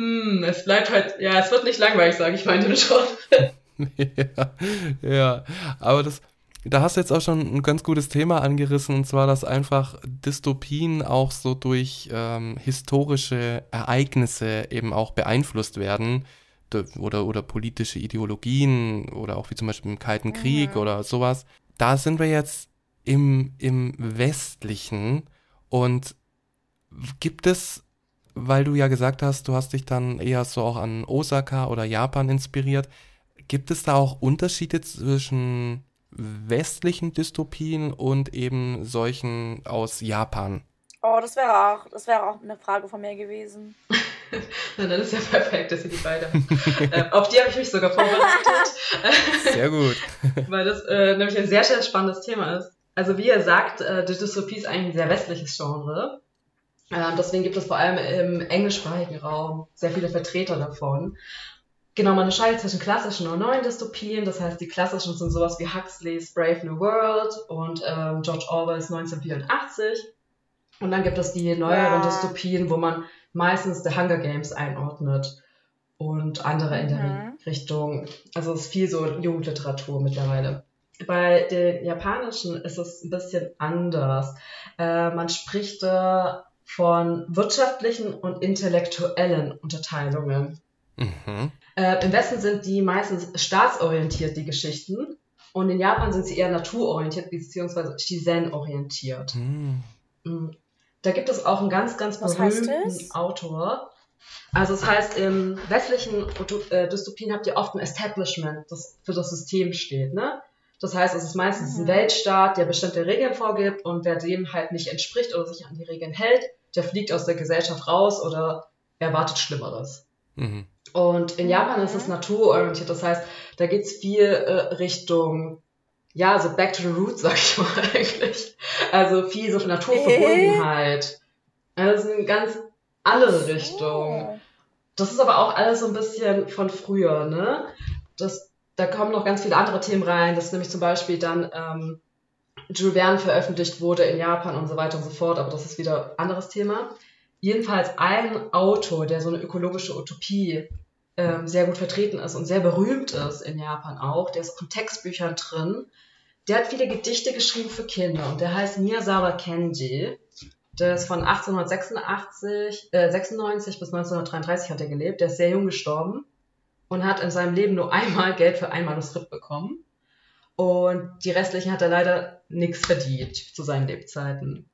hm, es bleibt halt, ja, es wird nicht langweilig, sage ich mal dem Genre. ja, ja, aber das, da hast du jetzt auch schon ein ganz gutes Thema angerissen, und zwar, dass einfach Dystopien auch so durch ähm, historische Ereignisse eben auch beeinflusst werden oder, oder politische Ideologien oder auch wie zum Beispiel im Kalten Krieg mhm. oder sowas. Da sind wir jetzt im, im Westlichen und gibt es, weil du ja gesagt hast, du hast dich dann eher so auch an Osaka oder Japan inspiriert, gibt es da auch Unterschiede zwischen westlichen Dystopien und eben solchen aus Japan? Oh, das wäre auch, das wäre auch eine Frage von mir gewesen. Na, dann ist ja perfekt, dass ihr die beide. äh, auf die habe ich mich sogar vorbereitet. Sehr gut. Weil das äh, nämlich ein sehr, sehr spannendes Thema ist. Also wie ihr sagt, äh, die Dystopie ist eigentlich ein sehr westliches Genre. Ähm, deswegen gibt es vor allem im englischsprachigen Raum sehr viele Vertreter davon. Genau, man unterscheidet zwischen klassischen und neuen Dystopien. Das heißt, die klassischen sind sowas wie Huxleys Brave New World und ähm, George Orwells 1984. Und dann gibt es die neueren ja. Dystopien, wo man meistens The Hunger Games einordnet und andere in der mhm. Richtung. Also es ist viel so Jugendliteratur mittlerweile. Bei den japanischen ist es ein bisschen anders. Äh, man spricht da von wirtschaftlichen und intellektuellen Unterteilungen. Mhm. Äh, Im Westen sind die meistens staatsorientiert, die Geschichten. Und in Japan sind sie eher naturorientiert bzw. Shizen-orientiert. Mhm. Mm. Da gibt es auch einen ganz, ganz Was berühmten Autor. Also es heißt, im westlichen äh, Dystopien habt ihr oft ein Establishment, das für das System steht. Ne? Das heißt, es ist meistens mhm. ein Weltstaat, der bestimmte Regeln vorgibt und wer dem halt nicht entspricht oder sich an die Regeln hält, der fliegt aus der Gesellschaft raus oder erwartet Schlimmeres. Mhm. Und in Japan ist es mhm. naturorientiert, das heißt, da geht es viel äh, Richtung ja, so back to the roots, sag ich mal eigentlich. Also viel so von Naturverbundenheit. Also eine ganz andere Richtung. Das ist aber auch alles so ein bisschen von früher, ne? Das, da kommen noch ganz viele andere Themen rein, dass nämlich zum Beispiel dann ähm, Jules Verne veröffentlicht wurde in Japan und so weiter und so fort, aber das ist wieder ein anderes Thema. Jedenfalls ein Autor, der so eine ökologische Utopie ähm, sehr gut vertreten ist und sehr berühmt ist in Japan auch. Der ist auch in Textbüchern drin. Der hat viele Gedichte geschrieben für Kinder und der heißt Miyazawa Kenji. Der ist von 1886, äh, 96 bis 1933 hat er gelebt. Der ist sehr jung gestorben und hat in seinem Leben nur einmal Geld für ein Manuskript bekommen. Und die restlichen hat er leider nichts verdient zu seinen Lebzeiten.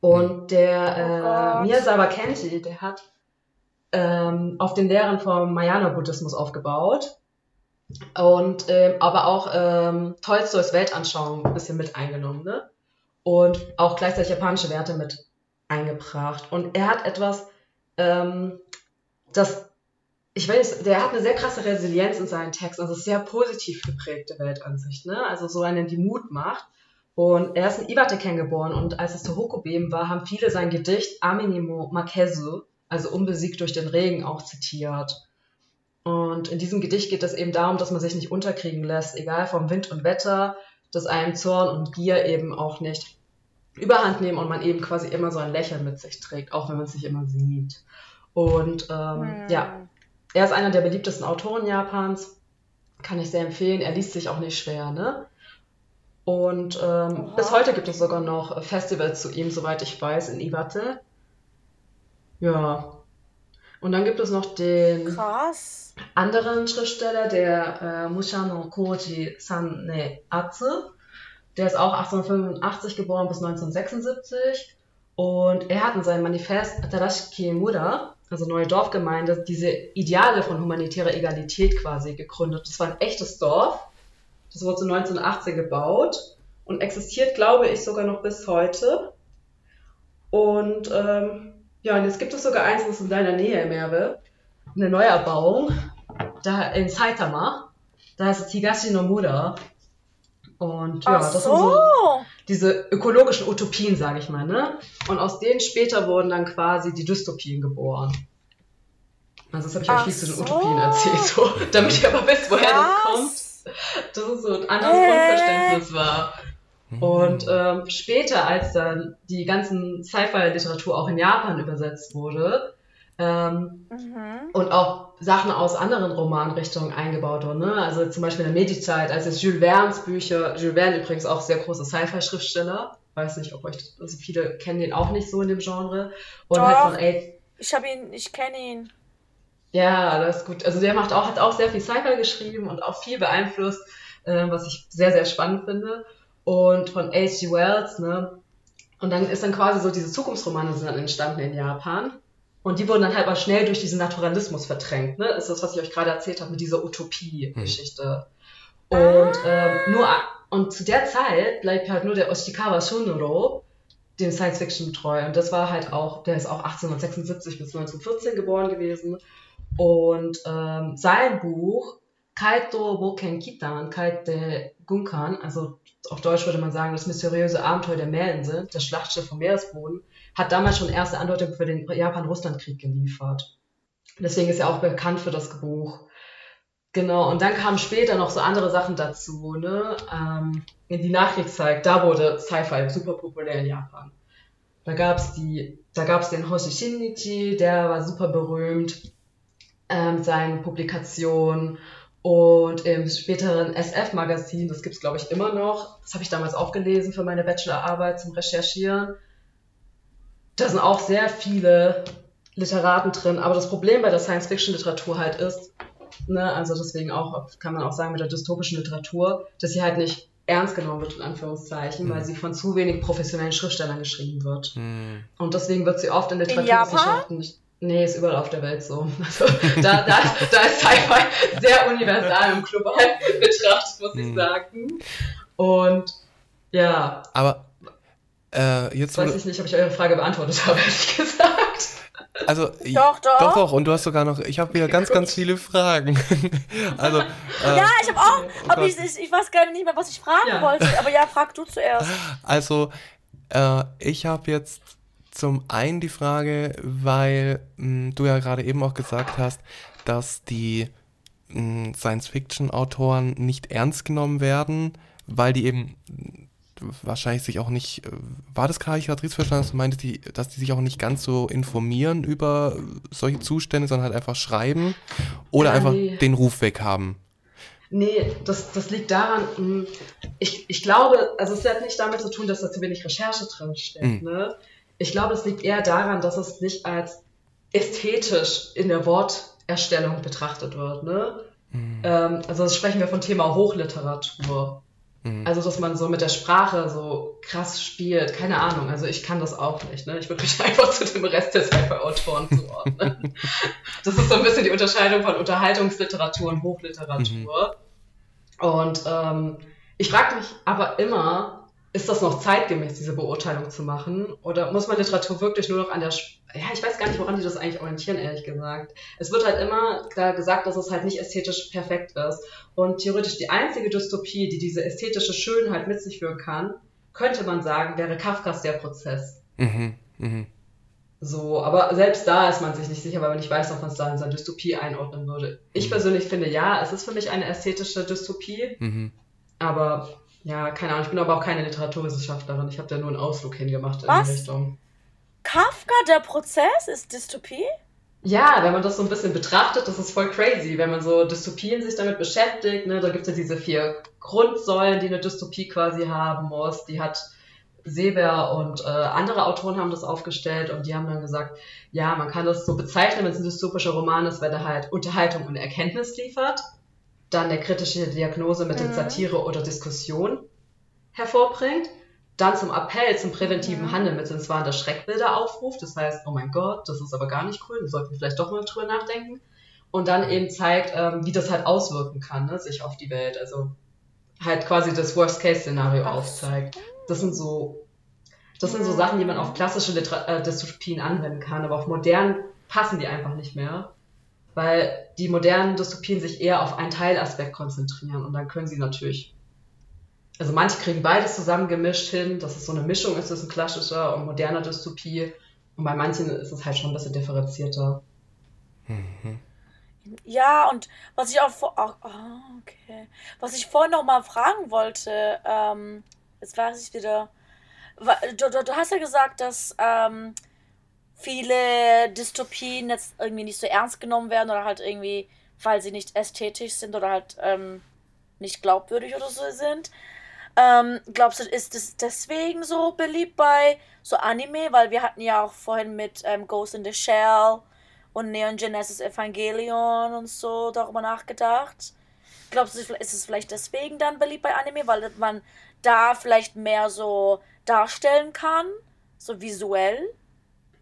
Und der oh äh, Miyazawa Kenji, der hat ähm, auf den Lehren vom Mahayana-Buddhismus aufgebaut und ähm, aber auch ähm, Tolstoys Weltanschauung ein bisschen mit eingenommen ne? und auch gleichzeitig japanische Werte mit eingebracht. Und er hat etwas, ähm, das, ich weiß, der hat eine sehr krasse Resilienz in seinen Texten, also sehr positiv geprägte Weltansicht, ne? also so eine, die Mut macht. Und er ist in Iwateken geboren und als es Tohoku-Beben war, haben viele sein Gedicht Aminimo Makezu also unbesiegt durch den Regen auch zitiert. Und in diesem Gedicht geht es eben darum, dass man sich nicht unterkriegen lässt, egal vom Wind und Wetter, dass einem Zorn und Gier eben auch nicht überhand nehmen und man eben quasi immer so ein Lächeln mit sich trägt, auch wenn man es nicht immer sieht. Und ähm, hm. ja, er ist einer der beliebtesten Autoren Japans, kann ich sehr empfehlen. Er liest sich auch nicht schwer, ne? Und ähm, bis heute gibt es sogar noch Festivals zu ihm, soweit ich weiß, in Iwate. Ja. Und dann gibt es noch den Krass. anderen Schriftsteller, der äh, Mushano Koji Sanne Atze. Der ist auch 1885 geboren bis 1976. Und er hat in seinem Manifest Atarashiki Mura, also neue Dorfgemeinde, diese Ideale von humanitärer Egalität quasi gegründet. Das war ein echtes Dorf. Das wurde so 1918 gebaut und existiert, glaube ich, sogar noch bis heute. Und ähm, ja, und jetzt gibt es sogar eins, das in deiner Nähe, Merve. Eine Neuerbauung. Da in Saitama. Da es Higashi no Mura. Und ja, das so. sind so diese ökologischen Utopien, sage ich mal, ne? Und aus denen später wurden dann quasi die Dystopien geboren. Also das habe ich euch viel zu den Utopien erzählt, so, damit ihr aber wisst, woher Krass. das kommt. dass es so ein anderes Hä? Grundverständnis war. Mhm. Und ähm, später, als dann die ganzen Sci-Fi-Literatur auch in Japan übersetzt wurde ähm, Mhm. und auch Sachen aus anderen Romanrichtungen eingebaut wurden, ne? also zum Beispiel in der Meiji-Zeit, als es Jules Verne's Bücher, Jules Verne übrigens auch sehr großer Sci-Fi-Schriftsteller, weiß nicht, ob euch, also viele kennen den auch nicht so in dem Genre, und Doch. halt von A Ich habe ihn, ich kenne ihn. ja, das ist gut. Also der macht auch, hat auch sehr viel Sci-Fi geschrieben und auch viel beeinflusst, äh, was ich sehr, sehr spannend finde. Und von H.G. Wells, ne? Und dann ist dann quasi so, diese Zukunftsromane sind dann entstanden in Japan. Und die wurden dann halt mal schnell durch diesen Naturalismus verdrängt, ne? Das ist das, was ich euch gerade erzählt habe mit dieser Utopie-Geschichte. Und ähm, nur und zu der Zeit bleibt halt nur der Oshikawa Shunro dem Science Fiction treu. Und das war halt auch, der ist auch 1876 bis 1914 geboren gewesen. Und ähm, sein Buch Kaito Boken Kitan, Kaite Gunkan, also auf Deutsch würde man sagen, das mysteriöse Abenteuer der Meerinsel, das Schlachtschiff vom Meeresboden, hat damals schon erste Andeutungen für den Japan-Russland-Krieg geliefert. Deswegen ist er auch bekannt für das Buch. Genau, und dann kamen später noch so andere Sachen dazu, ne? Ähm, in die Nachkriegszeit, da wurde Sci-Fi super populär in Japan. Da gab's die, da gab's den Hoshi Shinichi, der war super berühmt, ähm, seinen Publikationen und im späteren SF-Magazin, das gibt's glaube ich immer noch, das habe ich damals auch gelesen für meine Bachelorarbeit zum Recherchieren. Da sind auch sehr viele Literaten drin, aber das Problem bei der Science-Fiction-Literatur halt ist, ne, also deswegen auch, kann man auch sagen mit der dystopischen Literatur, dass sie halt nicht ernst genommen wird, in Anführungszeichen, Mhm. weil sie von zu wenig professionellen Schriftstellern geschrieben wird. Hm. Und deswegen wird sie oft in? Literaturwissenschaften nicht. Nee, ist überall auf der Welt so. Also, da, da, da ist Sci-Fi sehr universal im globalen betrachtet, muss ich Hm. sagen. Und ja, Aber äh, jetzt weiß ich nicht, ob ich eure Frage beantwortet habe, ehrlich gesagt. also Doch, doch. doch doch und du hast sogar noch ich habe wieder ganz ganz viele Fragen. also äh, Ja, ich habe auch. Oh aber Gott. ich, ich, ich weiß gar nicht mehr, was ich fragen Ja. wollte. Aber ja, frag du zuerst. Also, äh, ich habe jetzt zum einen die Frage, weil mh, du ja gerade eben auch gesagt hast, dass die mh, Science-Fiction-Autoren nicht ernst genommen werden, weil die eben mh, wahrscheinlich sich auch nicht, äh, war das gerade, ich gerade richtig verstanden, dass du meintest, die, dass die sich auch nicht ganz so informieren über solche Zustände, sondern halt einfach schreiben oder Ja, einfach nee. den Ruf weg haben. Nee, das, das liegt daran, mh, ich, ich glaube, also es hat nicht damit zu tun, dass da zu wenig Recherche drin steckt. Mhm. Ne? Ich glaube, es liegt eher daran, dass es nicht als ästhetisch in der Worterstellung betrachtet wird. Ne? Mhm. Ähm, also das sprechen wir von Thema Hochliteratur. Mhm. Also, dass man so mit der Sprache so krass spielt, keine Ahnung. Also ich kann das auch nicht. Ne? Ich würde mich einfach zu dem Rest der Sci-Fi-Autoren zuordnen. das ist so ein bisschen die Unterscheidung von Unterhaltungsliteratur und Hochliteratur. Und ähm, ich frage mich aber immer, ist das noch zeitgemäß, diese Beurteilung zu machen? Oder muss man Literatur wirklich nur noch an der... Sp ja, ich weiß gar nicht, woran die das eigentlich orientieren, ehrlich gesagt. Es wird halt immer klar gesagt, dass es halt nicht ästhetisch perfekt ist. Und theoretisch die einzige Dystopie, die diese ästhetische Schönheit mit sich führen kann, könnte man sagen, wäre Kafkas Der Prozess. Mhm. Mhm. So, aber selbst da ist man sich nicht sicher, weil man nicht weiß, ob man es da in seiner Dystopie einordnen würde. Ich Mhm. persönlich finde, ja, es ist für mich eine ästhetische Dystopie, Mhm. aber ja, keine Ahnung, ich bin aber auch keine Literaturwissenschaftlerin. Ich habe da nur einen Ausflug hingemacht in Was? die Richtung. Kafka, der Prozess, ist Dystopie? Ja, wenn man das so ein bisschen betrachtet, das ist voll crazy, wenn man so Dystopien sich damit beschäftigt. Ne? Da gibt es ja diese vier Grundsäulen, die eine Dystopie quasi haben muss. Die hat Seber und äh, andere Autoren haben das aufgestellt und die haben dann gesagt, ja, man kann das so bezeichnen, wenn es ein dystopischer Roman ist, wenn er halt Unterhaltung und Erkenntnis liefert, dann eine kritische Diagnose mit Mhm. Satire oder Diskussion hervorbringt, dann zum Appell zum präventiven Mhm. Handeln mit der Schreckbilder aufruft, das heißt, oh mein Gott, das ist aber gar nicht cool, wir sollten vielleicht doch mal drüber nachdenken und dann eben zeigt, ähm, wie das halt auswirken kann, ne, sich auf die Welt, also halt quasi das Worst-Case-Szenario aufzeigt. Das sind so, das sind so Mhm. Sachen, die man auf klassische Liter äh, Dystopien anwenden kann, aber auf modernen passen die einfach nicht mehr, weil die modernen Dystopien sich eher auf einen Teilaspekt konzentrieren und dann können sie natürlich also manche kriegen beides zusammengemischt hin, dass es so eine Mischung ist, das ist ein klassischer und moderner Dystopie. Und bei manchen ist es halt schon ein bisschen differenzierter. Mhm. Ja, und was ich auch vor. Oh, oh, okay. Was ich vorhin noch mal fragen wollte, ähm, jetzt weiß ich wieder. Du, du, du hast ja gesagt, dass ähm, viele Dystopien jetzt irgendwie nicht so ernst genommen werden oder halt irgendwie, weil sie nicht ästhetisch sind oder halt ähm, nicht glaubwürdig oder so sind. Ähm, glaubst du, ist es deswegen so beliebt bei so Anime? Weil wir hatten ja auch vorhin mit ähm, Ghost in the Shell und Neon Genesis Evangelion und so darüber nachgedacht. Glaubst du, ist es vielleicht deswegen dann beliebt bei Anime, weil man da vielleicht mehr so darstellen kann, so visuell?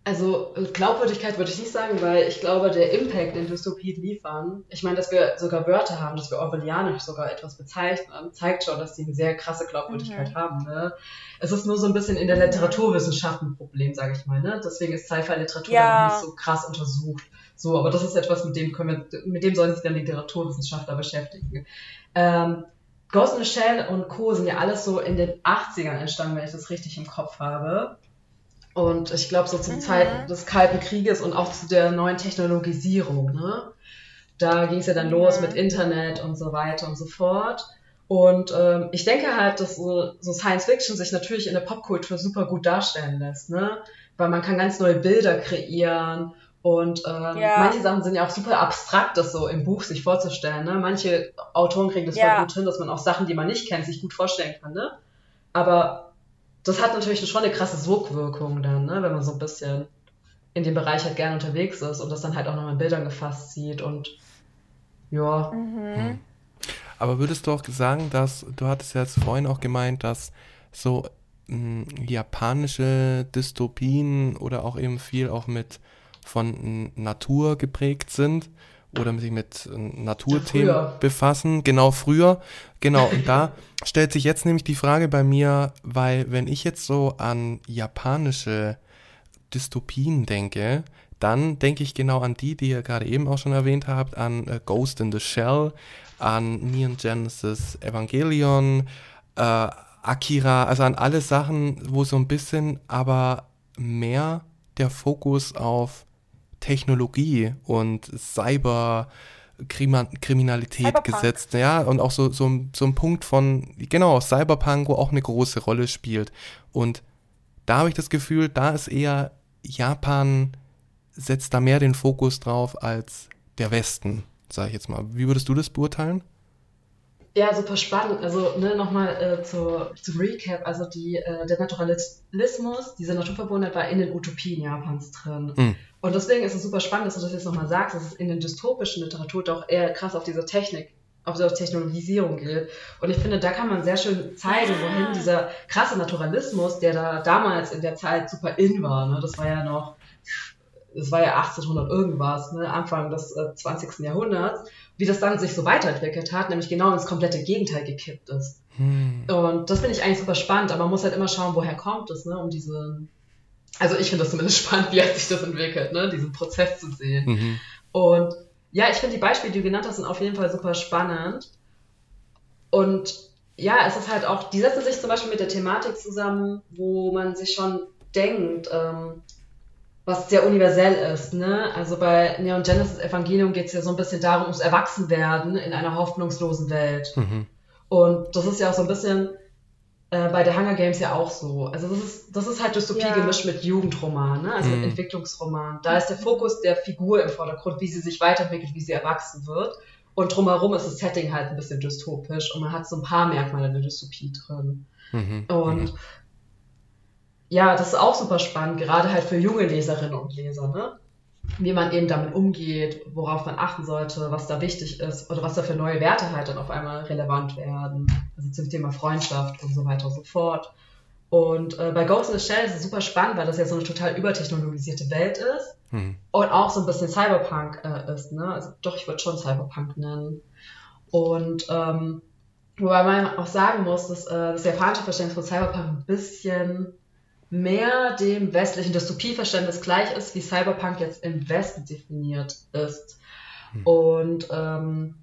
Also Glaubwürdigkeit würde ich nicht sagen, weil ich glaube, der Impact, den Dystopien liefern, ich meine, dass wir sogar Wörter haben, dass wir orwellianisch sogar etwas bezeichnen, zeigt schon, dass sie eine sehr krasse Glaubwürdigkeit mhm. haben. Ne? Es ist nur so ein bisschen in der. Literaturwissenschaft ein Problem, sage ich mal. Ne? Deswegen ist Sci-Fi-Literatur ja. nicht so krass untersucht. So, aber das ist etwas, mit dem können wir, mit dem sollen sich dann Literaturwissenschaftler beschäftigen. Ähm, Ghost in the Shell und Co. sind ja alles so in den 80ern entstanden, wenn ich das richtig im Kopf habe. Und ich glaube, so zur mhm. Zeit des Kalten Krieges und auch zu der neuen Technologisierung, ne? Da ging es ja dann mhm. los mit Internet und so weiter und so fort. Und ähm, ich denke halt, dass so, so Science Fiction sich natürlich in der Popkultur super gut darstellen lässt, ne? Weil man kann ganz neue Bilder kreieren und ähm, ja. manche Sachen sind ja auch super abstrakt, das so im Buch sich vorzustellen. Ne? Manche Autoren kriegen das ja. voll gut hin, dass man auch Sachen, die man nicht kennt, sich gut vorstellen kann. Ne? Aber das hat natürlich schon eine krasse Sogwirkung dann, ne? wenn man so ein bisschen in dem Bereich halt gerne unterwegs ist und das dann halt auch nochmal in Bildern gefasst sieht und ja. Mhm. Hm. Aber würdest du auch sagen, dass, du hattest ja jetzt vorhin auch gemeint, dass so mh, hm, japanische Dystopien oder auch eben viel auch mit von Natur geprägt sind oder sich mit äh, Naturthemen ja, befassen. Genau, früher. Genau, und da stellt sich jetzt nämlich die Frage bei mir, weil wenn ich jetzt so an japanische Dystopien denke, dann denke ich genau an die, die ihr gerade eben auch schon erwähnt habt, an äh, Ghost in the Shell, an Neon Genesis Evangelion, äh, Akira, also an alle Sachen, wo so ein bisschen aber mehr der Fokus auf Technologie und Cyber Kriminalität Cyberpunk. gesetzt, ja, und auch so, so, so ein Punkt von, genau, Cyberpunk, wo auch eine große Rolle spielt. Und da habe ich das Gefühl, da ist eher Japan setzt da mehr den Fokus drauf als der Westen, sage ich jetzt mal. Wie würdest du das beurteilen? Ja, super spannend. Also ne, nochmal äh, zu, zu Recap. Also die, äh, der Naturalismus, diese Naturverbundenheit war in den Utopien Japans drin. Mhm. Und deswegen ist es super spannend, dass du das jetzt nochmal sagst, dass es in den dystopischen Literatur doch eher krass auf diese Technik, auf diese Technologisierung geht. Und ich finde, da kann man sehr schön zeigen, wohin dieser krasse Naturalismus, der da damals in der Zeit super in war, ne, das war ja noch, das war ja 1800 irgendwas, ne, Anfang des äh, 20. Jahrhunderts wie das dann sich so weiterentwickelt hat, nämlich genau ins komplette Gegenteil gekippt ist. Hm. Und das finde ich eigentlich super spannend, aber man muss halt immer schauen, woher kommt es, ne, um diese, also ich finde das zumindest spannend, wie hat sich das entwickelt, ne, diesen Prozess zu sehen. Mhm. Und ja, ich finde die Beispiele, die du genannt hast, sind auf jeden Fall super spannend. Und ja, es ist halt auch, die setzen sich zum Beispiel mit der Thematik zusammen, wo man sich schon denkt, ähm, was sehr universell ist. Ne? Also bei Neon Genesis Evangelium geht es ja so ein bisschen darum, ums Erwachsenwerden in einer hoffnungslosen Welt. Mhm. Und das ist ja auch so ein bisschen äh, bei der Hunger Games ja auch so. Also das ist, das ist halt Dystopie ja. gemischt mit Jugendroman, ne? also mhm. Entwicklungsroman. Da ist der Fokus der Figur im Vordergrund, wie sie sich weiterentwickelt, wie sie erwachsen wird. Und drumherum ist das Setting halt ein bisschen dystopisch und man hat so ein paar Merkmale der Dystopie drin. Mhm. Und mhm ja, das ist auch super spannend, gerade halt für junge Leserinnen und Leser, ne? Wie man eben damit umgeht, worauf man achten sollte, was da wichtig ist oder was da für neue Werte halt dann auf einmal relevant werden. Also zum Thema Freundschaft und so weiter und so fort. Und äh, bei Ghost in the Shell ist es super spannend, weil das ja so eine total übertechnologisierte Welt ist mhm. und auch so ein bisschen Cyberpunk äh, ist. Ne? Also doch, ich würde schon Cyberpunk nennen. Und ähm, wobei man auch sagen muss, dass äh, das japanische Verständnis von Cyberpunk ein bisschen mehr dem westlichen Dystopieverständnis gleich ist, wie Cyberpunk jetzt im Westen definiert ist. Hm. Und ähm,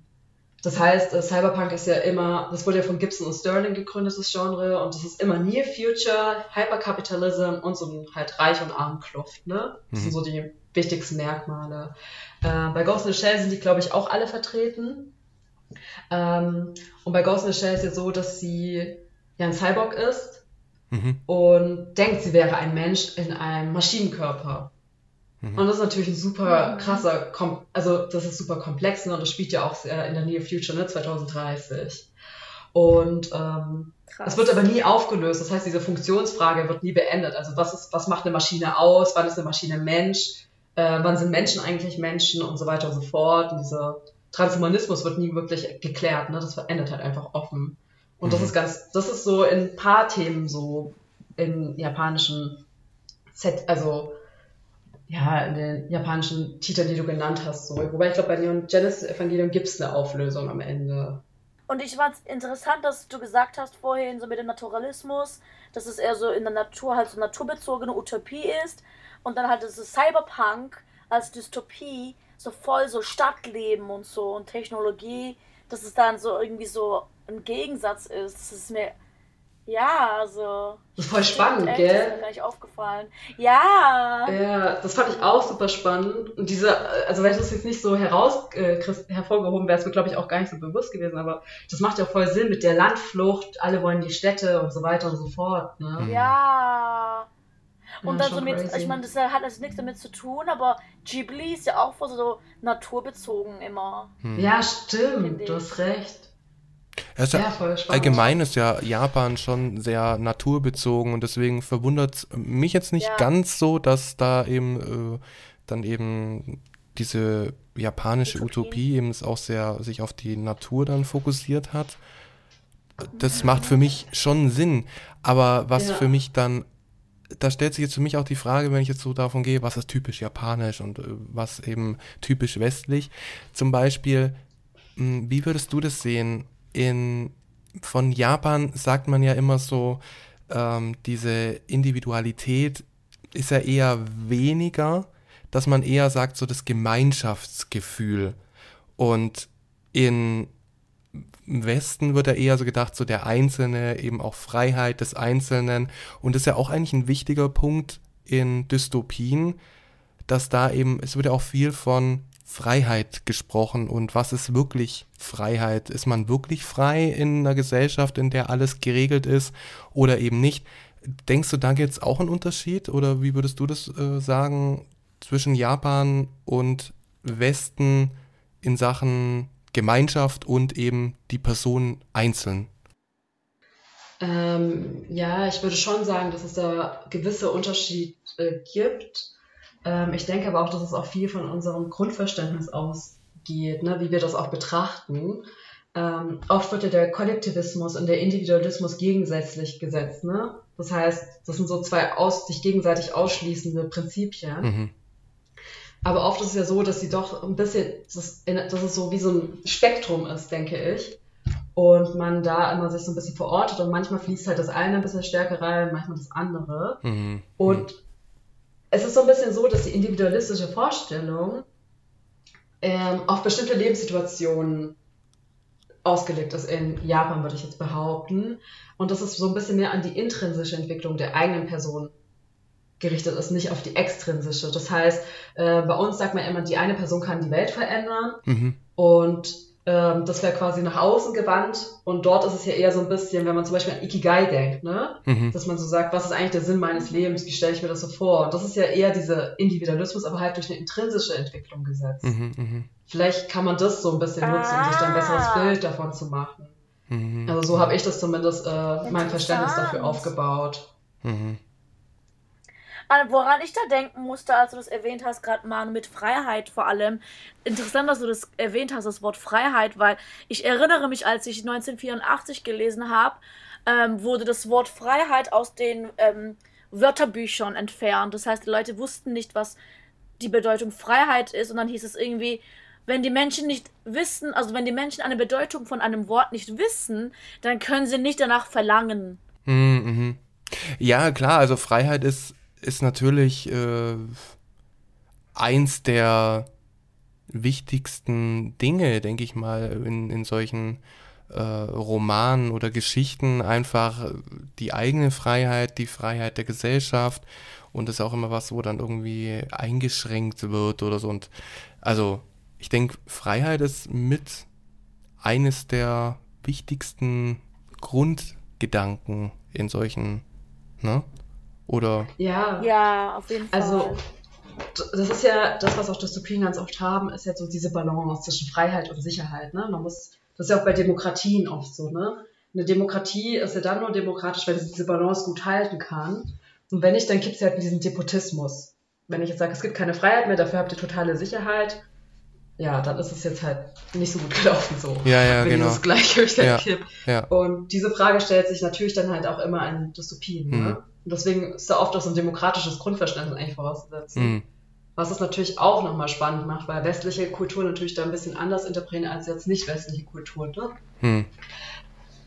das heißt, äh, Cyberpunk ist ja immer, das wurde ja von Gibson und Sterling gegründet, das Genre, und das ist immer Near Future, Hyperkapitalism und so ein halt Reich und Arm Kluft, ne? Das mhm. sind so die wichtigsten Merkmale. Äh, bei Ghost in the Shell sind die, glaube ich, auch alle vertreten. Ähm, und bei Ghost in the Shell ist es so, dass sie ja ein Cyborg ist mhm. und denkt, sie wäre ein Mensch in einem Maschinenkörper. Mhm. Und das ist natürlich ein super krasser, also das ist super komplex ne? und das spielt ja auch in der Near Future, ne, 2030. Und ähm, es wird aber nie aufgelöst. Das heißt, diese Funktionsfrage wird nie beendet. Also was ist, was macht eine Maschine aus? Wann ist eine Maschine Mensch? Äh, wann sind Menschen eigentlich Menschen und so weiter und so fort. Und dieser Transhumanismus wird nie wirklich geklärt. Ne? Das endet halt einfach offen. Und mhm. das ist ganz, das ist so in ein paar Themen so in japanischen Set, also ja, in den japanischen Titeln, die du genannt hast, so. Wobei ich glaube, bei Neon Genesis Evangelium gibt es eine Auflösung am Ende. Und ich fand es interessant, dass du gesagt hast vorhin, so mit dem Naturalismus, dass es eher so in der Natur halt so naturbezogene Utopie ist. Und dann halt das Cyberpunk als Dystopie, so voll so Stadtleben und so und Technologie, dass es dann so irgendwie so ein Gegensatz ist. Das ist mir ja, also. Das ist voll spannend, echt, gell? Das ist mir gar nicht aufgefallen. Ja. Ja, das fand ich auch super spannend. Und diese, also wenn das jetzt nicht so heraus, äh, hervorgehoben wäre, es mir, glaube ich, auch gar nicht so bewusst gewesen, aber das macht ja voll Sinn mit der Landflucht, alle wollen die Städte und so weiter und so fort, ne? Ja. Und ja, dann so mit, crazy. ich meine, das hat also nichts damit zu tun, aber Ghibli ist ja auch so naturbezogen immer. Hm. Ja, stimmt, du hast recht. Es ja, allgemein ist ja Japan schon sehr naturbezogen und deswegen verwundert es mich jetzt nicht ja. ganz so, dass da eben äh, dann eben diese japanische Utopie. Utopie eben auch sehr sich auf die Natur dann fokussiert hat. Das macht für mich schon Sinn, aber was ja. für mich dann da stellt sich jetzt für mich auch die Frage, wenn ich jetzt so davon gehe, was ist typisch japanisch und äh, was eben typisch westlich. Zum Beispiel, hm, wie würdest du das sehen? In, von Japan sagt man ja immer so, ähm, diese Individualität ist ja eher weniger, dass man eher sagt, so das Gemeinschaftsgefühl. Und in im Westen wird ja eher so gedacht, so der Einzelne, eben auch Freiheit des Einzelnen. Und das ist ja auch eigentlich ein wichtiger Punkt in Dystopien, dass da eben, es wird ja auch viel von Freiheit gesprochen und was ist wirklich Freiheit? Ist man wirklich frei in einer Gesellschaft, in der alles geregelt ist oder eben nicht? Denkst du, da gibt es auch einen Unterschied oder wie würdest du das äh, sagen zwischen Japan und Westen in Sachen Gemeinschaft und eben die Person einzeln? Ähm, ja, ich würde schon sagen, dass es da gewisse Unterschiede äh, gibt. Ähm, ich denke aber auch, dass es auch viel von unserem Grundverständnis ausgeht, ne, wie wir das auch betrachten. Ähm, oft wird ja der Kollektivismus und der Individualismus gegensätzlich gesetzt. Ne? Das heißt, das sind so zwei aus, sich gegenseitig ausschließende Prinzipien. Mhm. Aber oft ist es ja so, dass sie doch ein bisschen, dass, dass es so wie so ein Spektrum ist, denke ich. Und man da immer sich so ein bisschen verortet und manchmal fließt halt das eine ein bisschen stärker rein, manchmal das andere. Mhm. Und es ist so ein bisschen so, dass die individualistische Vorstellung ähm, auf bestimmte Lebenssituationen ausgelegt ist in Japan, würde ich jetzt behaupten. Und dass es so ein bisschen mehr an die intrinsische Entwicklung der eigenen Person gerichtet ist, nicht auf die extrinsische. Das heißt, äh, bei uns sagt man immer, die eine Person kann die Welt verändern mhm. und ähm, das wäre quasi nach außen gewandt und dort ist es ja eher so ein bisschen, wenn man zum Beispiel an Ikigai denkt, ne? Mhm. Dass man so sagt, was ist eigentlich der Sinn meines Lebens, wie stelle ich mir das so vor? Und das ist ja eher dieser Individualismus, aber halt durch eine intrinsische Entwicklung gesetzt. Mhm, mh. Vielleicht kann man das so ein bisschen nutzen, um sich dann ein besseres ah. Bild davon zu machen. Mhm. Also so habe ich das zumindest äh, mein Verständnis dafür aufgebaut. Mhm. Woran ich da denken musste, als du das erwähnt hast, gerade mal mit Freiheit vor allem. Interessant, dass du das erwähnt hast, das Wort Freiheit, weil ich erinnere mich, als ich 1984 gelesen habe, ähm, wurde das Wort Freiheit aus den ähm, Wörterbüchern entfernt. Das heißt, die Leute wussten nicht, was die Bedeutung Freiheit ist und dann hieß es irgendwie, wenn die Menschen nicht wissen, also wenn die Menschen eine Bedeutung von einem Wort nicht wissen, dann können sie nicht danach verlangen. Mhm. mhm. Ja, klar, also Freiheit ist ist natürlich äh, eins der wichtigsten Dinge, denke ich mal, in, in solchen äh, Romanen oder Geschichten einfach die eigene Freiheit, die Freiheit der Gesellschaft und das ist auch immer was, wo dann irgendwie eingeschränkt wird oder so. Und also ich denke, Freiheit ist mit eines der wichtigsten Grundgedanken in solchen, ne? Oder? Ja. Ja, auf jeden Fall. Also, das ist ja das, was auch Dystopien ganz oft haben, ist ja so diese Balance zwischen Freiheit und Sicherheit. Ne? Man muss, das ist ja auch bei Demokratien oft so. Ne? Eine Demokratie ist ja dann nur demokratisch, wenn sie diese Balance gut halten kann. Und wenn nicht, dann gibt es ja halt diesen Depotismus. Wenn ich jetzt sage, es gibt keine Freiheit mehr, dafür habt ihr totale Sicherheit, ja, dann ist es jetzt halt nicht so gut gelaufen so. Ja, ja, wenn genau. dieses Gleichgewicht halt Ja, kippt. ja. Und diese Frage stellt sich natürlich dann halt auch immer in Dystopien. Mhm. Ne? Und deswegen ist da oft auch so ein demokratisches Grundverständnis eigentlich vorausgesetzt. Hm. Was es natürlich auch nochmal spannend macht, weil westliche Kulturen natürlich da ein bisschen anders interpretieren als jetzt nicht westliche Kulturen. Ne? Hm.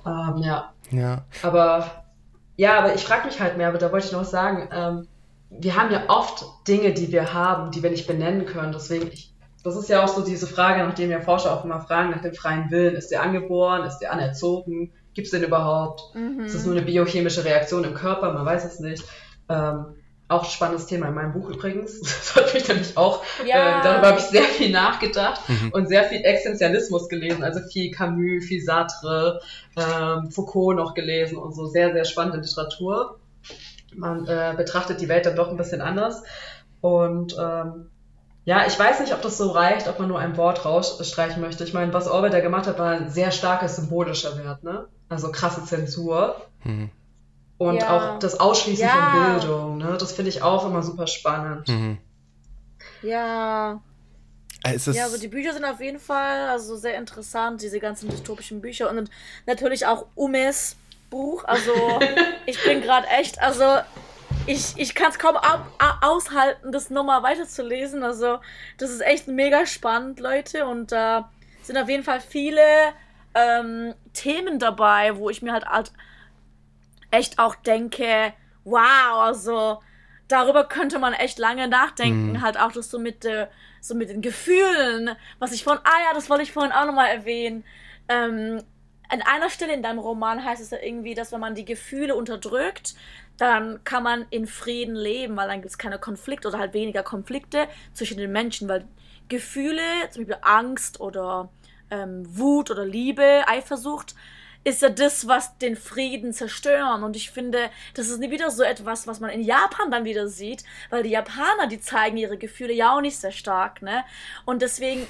Ähm, ja, Ja. aber ja, aber ich frage mich halt mehr, aber da wollte ich noch was sagen. Ähm, wir haben ja oft Dinge, die wir haben, die wir nicht benennen können. Deswegen, ich, das ist ja auch so diese Frage, nachdem ja Forscher auch immer fragen nach dem freien Willen. Ist der angeboren? Ist der anerzogen? Gibt es den überhaupt? Mhm. Ist es nur eine biochemische Reaktion im Körper? Man weiß es nicht. Ähm, auch ein spannendes Thema in meinem Buch übrigens. Das hat mich nämlich auch, Ja. äh, darüber habe ich sehr viel nachgedacht Mhm. und sehr viel Existenzialismus gelesen. Also viel Camus, viel Sartre, ähm, Foucault noch gelesen und so. Sehr, sehr spannende Literatur. Man äh, betrachtet die Welt dann doch ein bisschen anders. Und ähm, ja, ich weiß nicht, ob das so reicht, ob man nur ein Wort rausstreichen möchte. Ich meine, was Orwell da gemacht hat, war ein sehr starker symbolischer Wert, ne? Also krasse Zensur. Hm. Und Ja. auch das Ausschließen Ja. von Bildung, ne? Das finde ich auch immer super spannend. Mhm. Ja. Äh, Ja, aber die Bücher sind auf jeden Fall also sehr interessant, diese ganzen dystopischen Bücher. Und natürlich auch Umes Buch. Also ich bin gerade echt, also ich, ich kann es kaum au au- aushalten, das nochmal weiterzulesen. Also das ist echt mega spannend, Leute. Und da sind auf jeden Fall viele ähm, Themen dabei, wo ich mir halt, halt echt auch denke, wow, also darüber könnte man echt lange nachdenken. Mhm. Halt auch das so mit, äh, so mit den Gefühlen, was ich vorhin, ah ja, das wollte ich vorhin auch nochmal erwähnen. Ähm, an einer Stelle in deinem Roman heißt es ja irgendwie, dass wenn man die Gefühle unterdrückt, dann kann man in Frieden leben, weil dann gibt es keine Konflikte oder halt weniger Konflikte zwischen den Menschen, weil Gefühle, zum Beispiel Angst oder ähm, Wut oder Liebe, Eifersucht, ist ja das, was den Frieden zerstören. Und ich finde, das ist wieder so etwas, was man in Japan dann wieder sieht, weil die Japaner, die zeigen ihre Gefühle ja auch nicht sehr stark, ne? Und deswegen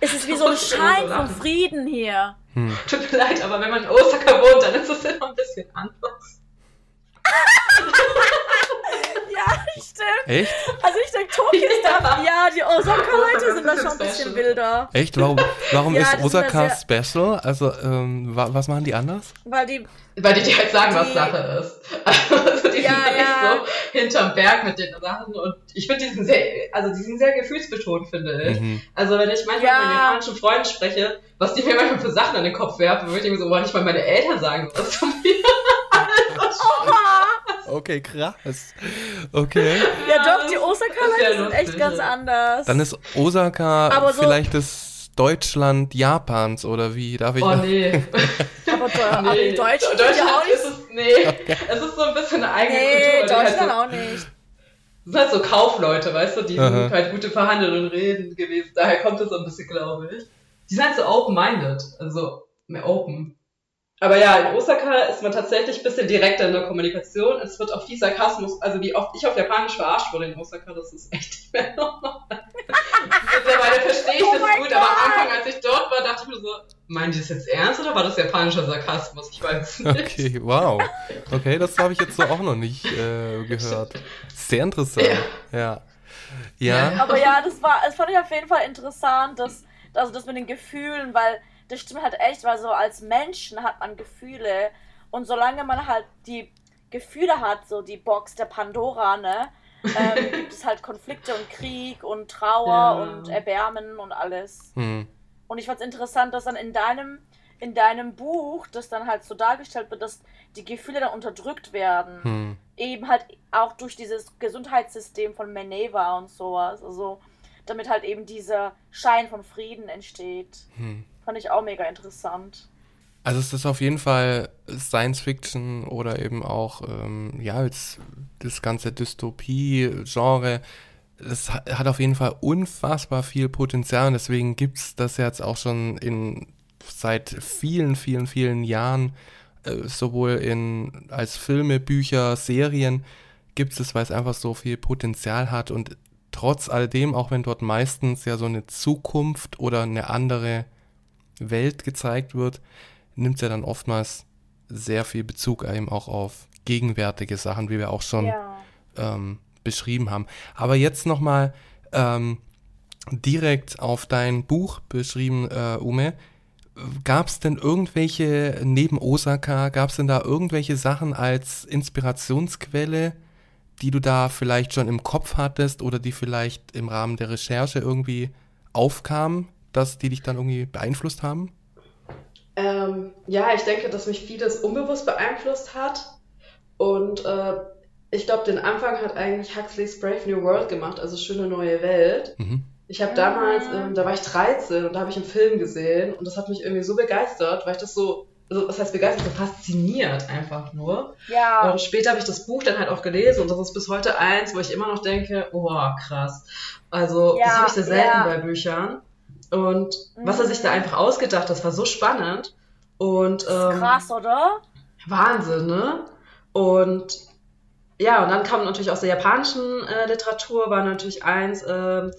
ist es wie so ein Schein von. Frieden hier. hm. Tut mir leid, aber wenn man in Osaka wohnt, dann ist es immer ein bisschen anders. Ja, stimmt. Echt? Also ich denke, Tokio ist da. Ja, die Osaka-Leute sind da schon ein bisschen wilder. Echt? Warum, warum Ja, ist Osaka sehr- special? Also, ähm, wa was machen die anders? Weil die. Weil die dir halt sagen, was Die- Sache ist. Also die Ja, sind ja. so hinterm Berg mit den Sachen. Und ich finde, die sind sehr, also die sind sehr gefühlsbetont, finde ich. Mhm. Also wenn ich manchmal Ja. mit meinen japanischen Freunden spreche, was die mir manchmal für Sachen an den Kopf werfen, würde ich mir so, boah, nicht mal meine Eltern sagen was zu mir. Okay, krass. Okay. Ja, doch, die das Osaka-Leute sind echt ganz anders. Dann ist Osaka Aber so- vielleicht das Deutschland Japans oder wie? Darf ich Oh nee. aber, nee. sind Deutschland nicht. ist es, nee. Es ist so ein bisschen eine eigene Nee, Kultur. weil die Deutschland halt so, auch nicht. Das sind halt so Kaufleute, weißt du, die Aha. sind halt gute Verhandler und Reden gewesen. Daher kommt es so ein bisschen, glaube ich. Die sind halt so open-minded, also mehr open. Aber ja, in Osaka ist man tatsächlich ein bisschen direkter in der Kommunikation. Es wird auch viel Sarkasmus, also wie oft ich auf Japanisch verarscht wurde in Osaka, das ist echt nicht mehr normal. Mittlerweile verstehe ich Oh das gut, aber am. Anfang, als ich dort war, dachte ich mir so, meinen die das jetzt ernst oder war das japanischer Sarkasmus? Ich weiß es nicht. Okay, wow. Okay, das habe ich jetzt so auch noch nicht äh, gehört. Sehr interessant. Ja. Ja. Ja. Aber ja, das war, das fand ich auf jeden Fall interessant, dass, also das mit den Gefühlen, weil das stimmt halt echt, weil so als Menschen hat man Gefühle und solange man halt die Gefühle hat, so die Box der Pandora, ne, ähm, gibt es halt Konflikte und Krieg und Trauer Ja. und Erbärmen und alles. Hm. Und ich fand es interessant, dass dann in deinem, in deinem Buch das dann halt so dargestellt wird, dass die Gefühle dann unterdrückt werden Hm. eben halt auch durch dieses Gesundheitssystem von Meneva und sowas. Also damit halt eben dieser Schein von Frieden entsteht. Hm. Fand ich auch mega interessant. Also es ist auf jeden Fall Science Fiction oder eben auch, ähm, ja, jetzt das ganze Dystopie-Genre. Es hat auf jeden Fall unfassbar viel Potenzial und deswegen gibt es das jetzt auch schon in seit vielen, vielen, vielen Jahren, äh, sowohl in als Filme, Bücher, Serien gibt es, weil es einfach so viel Potenzial hat und trotz alledem, auch wenn dort meistens ja so eine Zukunft oder eine andere Welt gezeigt wird, nimmt ja dann oftmals sehr viel Bezug eben auch auf gegenwärtige Sachen, wie wir auch schon ja. ähm, beschrieben haben. Aber jetzt nochmal ähm, direkt auf dein Buch beschrieben, äh, Ume. Gab es denn irgendwelche, neben Osaka, gab es denn da irgendwelche Sachen als Inspirationsquelle, die du da vielleicht schon im Kopf hattest oder die vielleicht im Rahmen der Recherche irgendwie aufkamen, dass die dich dann irgendwie beeinflusst haben? Ähm, ja, ich denke, dass mich vieles unbewusst beeinflusst hat. Und äh, ich glaube, den Anfang hat eigentlich Huxley's Brave New World gemacht, also Schöne neue Welt. Mhm. Ich habe damals, ähm, da war ich 13 und da habe ich einen Film gesehen und das hat mich irgendwie so begeistert, weil ich das so, also was heißt begeistert, so fasziniert einfach nur. Ja. Und später habe ich das Buch dann halt auch gelesen und das ist bis heute eins, wo ich immer noch denke, oh krass. Also ja, das habe ich sehr selten ja. bei Büchern. Und mhm. was er sich da mhm. einfach ausgedacht hat, das war so spannend. Und, ähm, krass, oder? Wahnsinn, ne? Und ja, und dann kam natürlich aus der japanischen äh, Literatur, war natürlich eins, äh,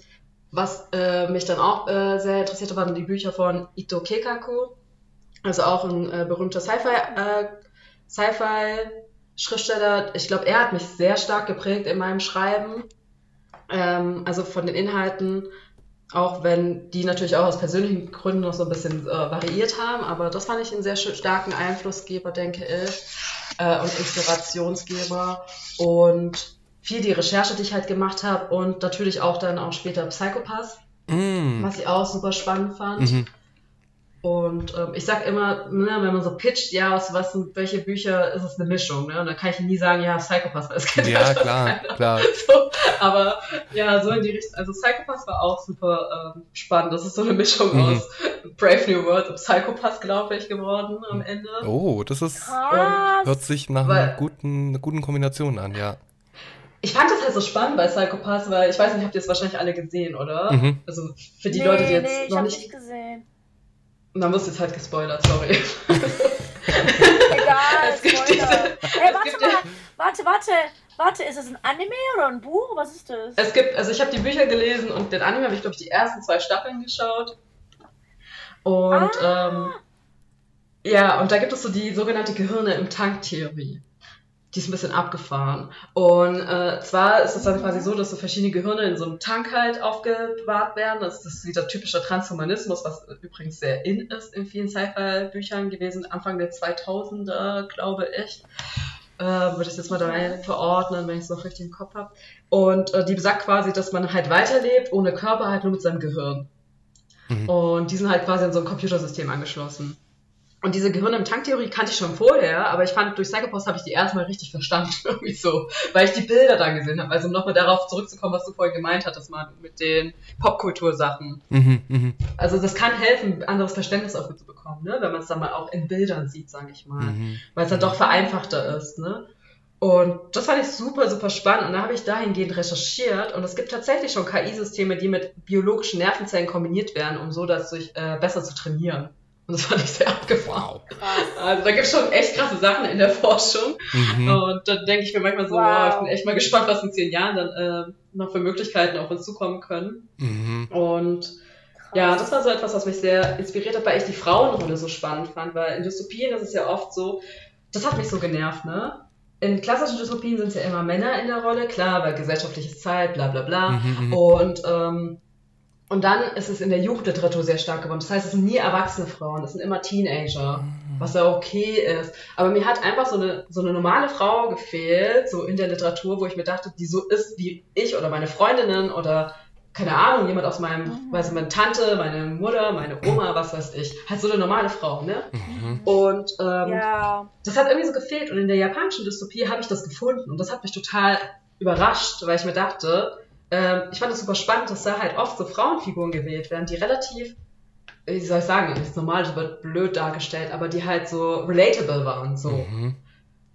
was äh, mich dann auch äh, sehr interessierte, waren die Bücher von Ito Kekaku, also auch ein äh, berühmter Sci-Fi, äh, Sci-Fi-Schriftsteller. Ich glaube, er hat mich sehr stark geprägt in meinem Schreiben, ähm, also von den Inhalten auch wenn die natürlich auch aus persönlichen Gründen noch so ein bisschen äh, variiert haben, aber das fand ich einen sehr starken Einflussgeber, denke ich, äh, und Inspirationsgeber. Und viel die Recherche, die ich halt gemacht habe und natürlich auch dann auch später Psychopath, mm. was ich auch super spannend fand. Mhm. Und ähm, ich sag immer, ne, wenn man so pitcht, ja, aus was sind welche Bücher, ist es eine Mischung, ne? Und da kann ich nie sagen, ja, Psychopath, weil es kennt Ja, klar, klar. So, aber ja, so in die Richtung. Also Psychopath war auch super ähm, spannend. Das ist so eine Mischung mhm. aus Brave New World und Psychopath, glaube ich, geworden am Ende. Oh, das ist und, hört sich nach weil, einer guten, einer guten Kombination an, ja. Ich fand das halt so spannend bei Psychopath, weil ich weiß nicht, habt ihr es wahrscheinlich alle gesehen, oder? Mhm. Also für die nee, Leute, die jetzt nee, noch nicht. nicht gesehen wirst du jetzt halt gespoilert, sorry. Egal, Spoiler. Diese, hey, warte mal, warte, warte, warte, ist es ein Anime oder ein Buch? Was ist das? Es gibt, also ich habe die Bücher gelesen und den Anime habe ich, glaube ich, die ersten zwei Staffeln geschaut. Und ah. ähm, ja, und da gibt es so die sogenannte Gehirne im Tank-Theorie die ist ein bisschen abgefahren. Und äh, zwar ist es dann quasi so, dass so verschiedene Gehirne in so einem Tank halt aufgewahrt werden. Das ist wieder typischer Transhumanismus, was übrigens sehr in ist in vielen Sci-Fi-Büchern gewesen, Anfang der 2000er, glaube ich. Äh, würde ich jetzt mal da verordnen, wenn ich es noch richtig im Kopf habe. Und äh, die besagt quasi, dass man halt weiterlebt, ohne Körper, halt nur mit seinem Gehirn. Mhm. Und die sind halt quasi an so ein Computersystem angeschlossen. Und diese Gehirne im Tanktheorie kannte ich schon vorher, aber ich fand, durch Psychopost habe ich die erstmal richtig verstanden, irgendwie so, weil ich die Bilder da gesehen habe. Also um nochmal darauf zurückzukommen, was du vorhin gemeint hattest, mal mit den Popkultursachen. Mhm, mh. Also das kann helfen, anderes Verständnis auch zu bekommen, ne? wenn man es dann mal auch in Bildern sieht, sage ich mal. Mhm. Weil es dann doch vereinfachter ist. Ne? Und das fand ich super, super spannend. Und da habe ich dahingehend recherchiert. Und es gibt tatsächlich schon KI-Systeme, die mit biologischen Nervenzellen kombiniert werden, um so das durch, äh, besser zu trainieren. Und das fand ich sehr abgefahren. Wow. Also da gibt es schon echt krasse Sachen in der Forschung. Mhm. Und da denke ich mir manchmal so, wow. wow. ich bin echt mal gespannt, was in zehn Jahren dann äh, noch für Möglichkeiten auf uns zukommen können. Mhm. Und ja, das war so etwas, was mich sehr inspiriert hat, weil ich die Frauenrolle so spannend fand, weil in Dystopien ist es ja oft so, das hat mich so genervt, ne? In klassischen Dystopien sind es ja immer Männer in der Rolle, klar, weil gesellschaftliches Zeit, bla bla bla. Mhm, mhm. und ähm, und dann ist es in der Jugendliteratur sehr stark geworden. Das heißt, es sind nie erwachsene Frauen, es sind immer Teenager, mhm. was ja okay ist. Aber mir hat einfach so eine, so eine normale Frau gefehlt, so in der Literatur, wo ich mir dachte, die so ist wie ich oder meine Freundinnen oder keine Ahnung, jemand aus meinem, mhm. weiß ich, meine Tante, meine Mutter, meine Oma, was weiß ich. Halt so eine normale Frau, ne? Mhm. Und ähm, ja. das hat irgendwie so gefehlt. Und in der japanischen Dystopie habe ich das gefunden. Und das hat mich total überrascht, weil ich mir dachte, ähm, ich fand es super spannend, dass da halt oft so Frauenfiguren gewählt werden, die relativ wie soll ich sagen, das normal, das wird blöd dargestellt, aber die halt so relatable waren, so. Mhm.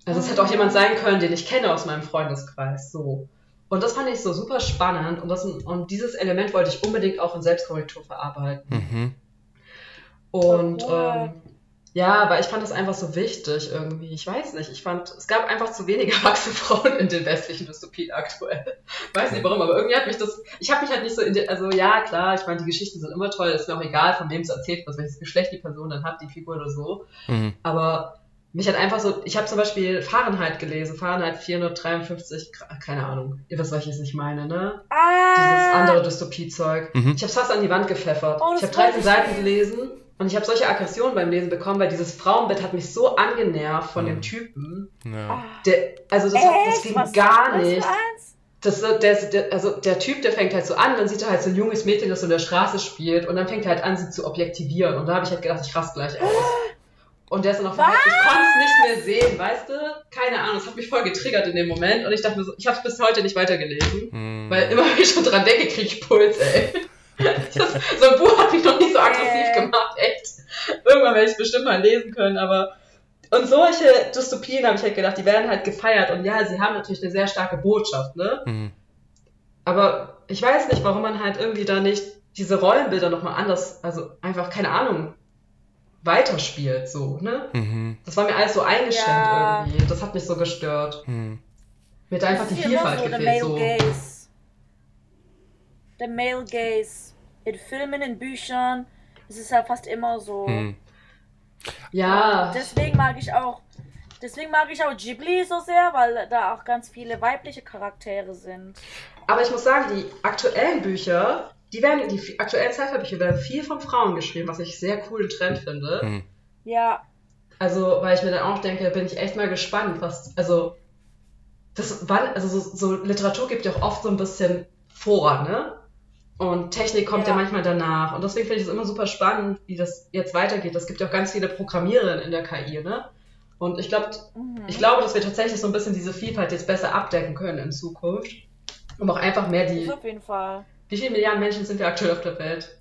Also es hätte auch jemand sein können, den ich kenne aus meinem Freundeskreis, so. Und das fand ich so super spannend und, das, und dieses Element wollte ich unbedingt auch in Selbstkorrektur verarbeiten. Mhm. Und Cool. ähm, ja, aber ich fand das einfach so wichtig irgendwie. Ich weiß nicht, ich fand, es gab einfach zu wenig erwachsene Frauen in den westlichen Dystopien aktuell. Weiß nicht warum, aber irgendwie hat mich das, ich habe mich halt nicht so in den, also ja, klar, ich meine, die Geschichten sind immer toll, ist mir auch egal, von wem es erzählt wird, welches Geschlecht die Person dann hat, die Figur oder so. Mhm. Aber mich hat einfach so, ich habe zum Beispiel Fahrenheit gelesen, Fahrenheit 453, Gra- keine Ahnung, ihr wisst, was ich jetzt nicht meine, ne? Dieses Ah, andere Dystopie-Zeug. Mhm. Ich habe fast an die Wand gepfeffert. Oh, das ich habe wollte 13 ich Seiten lesen. gelesen und ich habe solche Aggressionen beim Lesen bekommen, weil dieses Frauenbett hat mich so angenervt von Mhm. dem Typen. Ja. Der, also das, hat, das ging Was gar was nicht. eins? Das, so- der, der, also der Typ, der fängt halt so an, dann sieht er halt so ein junges Mädchen, das so in der Straße spielt und dann fängt er halt an, sie zu objektivieren. Und da habe ich halt gedacht, ich raste gleich aus. Und der ist dann noch verhaftet. Ich konnte es nicht mehr sehen, weißt du? Keine Ahnung, das hat mich voll getriggert in dem Moment. Und ich dachte mir so, ich habe es bis heute nicht weitergelesen. Mhm. Weil immer wenn ich schon dran denke, kriege ich Puls, ey. Das, so ein Buch hat mich noch nicht so aggressiv Äh. gemacht, echt. Irgendwann werde ich es bestimmt mal lesen können, aber. Und solche Dystopien habe ich halt gedacht, die werden halt gefeiert. Und ja, sie haben natürlich eine sehr starke Botschaft, ne? Mhm. Aber ich weiß nicht, warum man halt irgendwie da nicht diese Rollenbilder nochmal anders, also einfach, keine Ahnung, weiterspielt, so, ne? Mhm. Das war mir alles so eingeschränkt Ja. irgendwie. Das hat mich so gestört. Mhm. Mir hat einfach die Vielfalt so, gefehlt, so. Gaze. Der Male Gaze. In Filmen, in Büchern. Es ist ja fast immer so. Mhm. Ja. Deswegen mag ich auch. Deswegen mag ich auch Ghibli so sehr, weil da auch ganz viele weibliche Charaktere sind. Aber ich muss sagen, die aktuellen Bücher, die werden, die aktuellen Sci-Fi-Bücher werden viel von Frauen geschrieben, was ich sehr coolen Trend finde. Mhm. Ja, Also, weil ich mir dann auch denke, bin ich echt mal gespannt, was, also, das wann, also so, so Literatur gibt ja auch oft so ein bisschen vor, ne? Und Technik kommt ja, Ja. manchmal danach. Und deswegen finde ich es immer super spannend, wie das jetzt weitergeht. Es gibt ja auch ganz viele Programmiererinnen in der KI, ne? Und ich glaube, mhm. ich glaube, dass wir tatsächlich so ein bisschen diese Vielfalt jetzt besser abdecken können in Zukunft. Um auch einfach mehr die, auf jeden Fall. Wie viele Milliarden Menschen sind wir aktuell auf der Welt?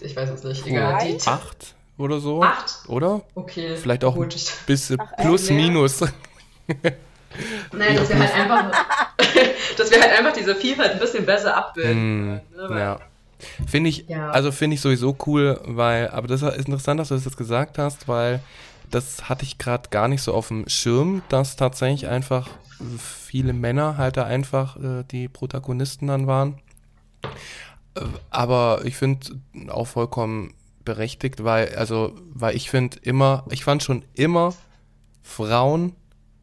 Ich weiß es nicht. Egal. Die Acht oder so? Acht? Oder? Okay. Vielleicht auch Gut. Ich, Bis Ach, plus, minus. nein, dass wir halt einfach, dass wir halt einfach diese Vielfalt ein bisschen besser abbilden. Können, ne? Ja. Finde ich, Ja. also finde ich sowieso cool, weil, aber das ist interessant, dass du das jetzt gesagt hast, weil das hatte ich gerade gar nicht so auf dem Schirm, dass tatsächlich einfach viele Männer halt da einfach äh, die Protagonisten dann waren. Aber ich finde auch vollkommen berechtigt, weil, also, weil ich finde immer, ich fand schon immer Frauen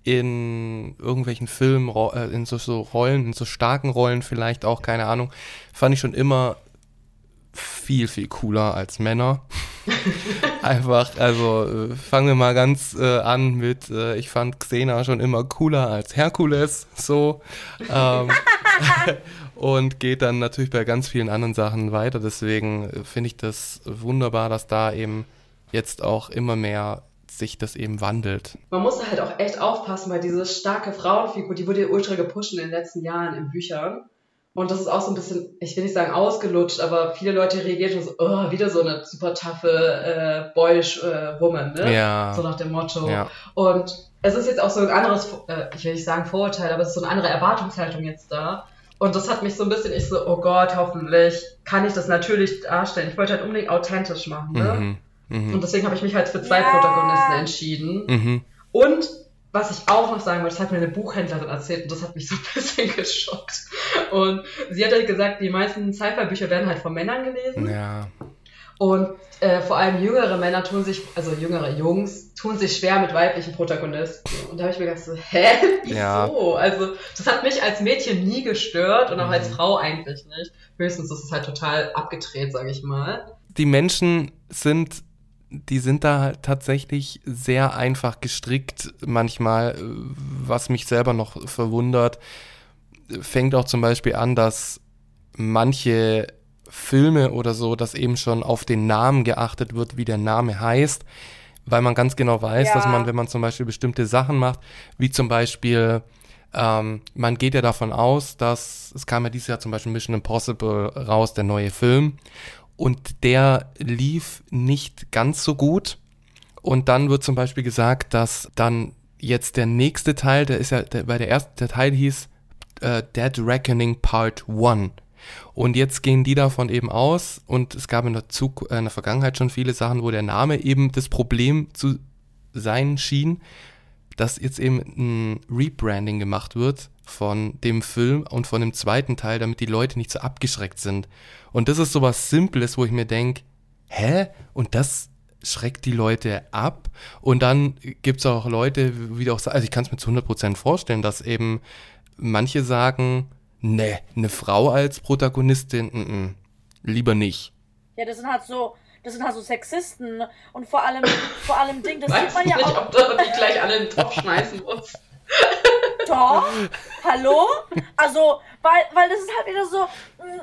in irgendwelchen Filmen, äh, in so, so Rollen, in so starken Rollen vielleicht auch, keine Ahnung, fand ich schon immer viel, viel cooler als Männer. Einfach, also äh, fangen wir mal ganz äh, an mit, äh, ich fand Xena schon immer cooler als Herkules, so. Ähm, und geht dann natürlich bei ganz vielen anderen Sachen weiter. Deswegen äh, finde ich das wunderbar, dass da eben jetzt auch immer mehr sich das eben wandelt. Man musste halt auch echt aufpassen, weil diese starke Frauenfigur, die wurde ja ultra gepusht in den letzten Jahren in Büchern. Und das ist auch so ein bisschen, ich will nicht sagen ausgelutscht, aber viele Leute reagieren schon so, oh, wieder so eine super taffe, äh, boyish äh, Woman, ne? Ja. So nach dem Motto. Ja. Und es ist jetzt auch so ein anderes, äh, ich will nicht sagen Vorurteil, aber es ist so eine andere Erwartungshaltung jetzt da. Und das hat mich so ein bisschen, ich so, oh Gott, hoffentlich kann ich das natürlich darstellen. Ich wollte halt unbedingt authentisch machen, ne? Mhm. Mhm. Und deswegen habe ich mich halt für zwei Ja. Protagonisten entschieden. Mhm. Und was ich auch noch sagen wollte, das hat mir eine Buchhändlerin erzählt und das hat mich so ein bisschen geschockt. Und sie hat halt gesagt, die meisten Sci-Fi-Bücher werden halt von Männern gelesen. Ja. Und äh, vor allem jüngere Männer tun sich, also jüngere Jungs, tun sich schwer mit weiblichen Protagonisten. Und da habe ich mir gedacht so, hä? Wieso? Ja. Also das hat mich als Mädchen nie gestört und auch Mhm. als Frau eigentlich nicht. Höchstens ist es halt total abgedreht, sage ich mal. die Menschen sind, die sind da halt tatsächlich sehr einfach gestrickt manchmal, äh, was mich selber noch verwundert. Fängt auch zum Beispiel an, dass manche Filme oder so, dass eben schon auf den Namen geachtet wird, wie der Name heißt, weil man ganz genau weiß, Ja. dass man, wenn man zum Beispiel bestimmte Sachen macht, wie zum Beispiel, ähm, man geht ja davon aus, dass, es kam ja dieses Jahr zum Beispiel Mission Impossible raus, der neue Film, und der lief nicht ganz so gut. Und dann wird zum Beispiel gesagt, dass dann jetzt der nächste Teil, der ist ja, der, bei der erste Teil hieß äh, Dead Reckoning Part 1. Und jetzt gehen die davon eben aus und es gab in der, Zug äh, in der Vergangenheit schon viele Sachen, wo der Name eben das Problem zu sein schien, dass jetzt eben ein Rebranding gemacht wird von dem Film und von dem zweiten Teil, damit die Leute nicht so abgeschreckt sind. Und das ist sowas Simples, wo ich mir denke, hä? Und das schreckt die Leute ab. Und dann gibt es auch Leute, wie du auch sagst, also ich kann es mir zu 100% vorstellen, dass eben manche sagen, ne, eine Frau als Protagonistin, n -n, lieber nicht. Ja, das sind halt so, das sind halt so Sexisten und vor allem, vor allem Ding, das sieht man ja nicht, auch. ob du die gleich alle in den Topf schmeißen musst. Doch, hallo? Also, weil, weil das ist halt wieder so, hm,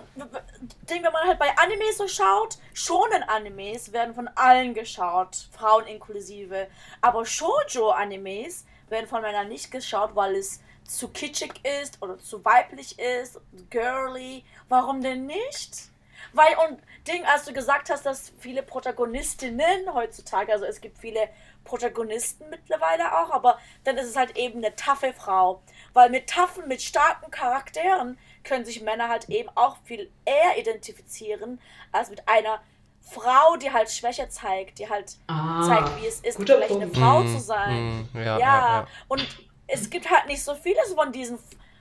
Ding, wenn man halt bei Animes so schaut, schonen Animes werden von allen geschaut, Frauen inklusive. Aber Shoujo-Animes werden von Männern nicht geschaut, weil es zu kitschig ist oder zu weiblich ist, girly. Warum denn nicht? Weil, und Ding, als du gesagt hast, dass viele Protagonistinnen heutzutage, also es gibt viele Protagonisten mittlerweile auch, aber dann ist es halt eben eine taffe Frau. Weil mit taffen, mit starken Charakteren können sich Männer halt eben auch viel eher identifizieren, als mit einer Frau, die halt Schwäche zeigt, die halt ah, zeigt, wie es ist, vielleicht Punkt. eine Frau mm, zu sein. Mm, ja, ja. Ja, ja, und es gibt halt nicht so viele von diesen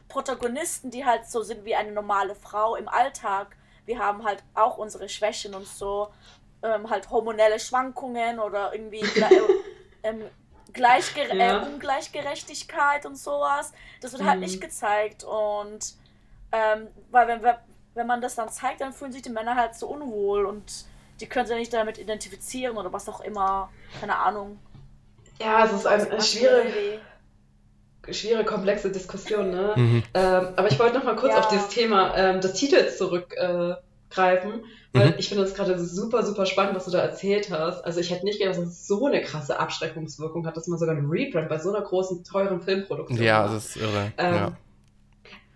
Protagonisten, die halt so sind wie eine normale Frau im Alltag. Wir haben halt auch unsere Schwächen und so, ähm, halt hormonelle Schwankungen oder irgendwie ähm, Gleichgere ja. äh, Ungleichgerechtigkeit und sowas. Das wird halt mhm. nicht gezeigt und ähm, weil wenn, wenn man das dann zeigt, dann fühlen sich die Männer halt so unwohl und die können sich nicht damit identifizieren oder was auch immer. Keine Ahnung. Ja, es ist eine schwierige, schwere, komplexe Diskussion, ne? Mhm. Ähm, aber ich wollte noch mal kurz ja. auf dieses Thema ähm, des Titels zurückgreifen, äh, weil mhm. ich finde das gerade super, super spannend, was du da erzählt hast. Also ich hätte nicht gedacht, dass es so eine krasse Abschreckungswirkung hat, dass man sogar einen Rebrand bei so einer großen, teuren Filmproduktion Ja, macht. das ist irre. Ähm, ja.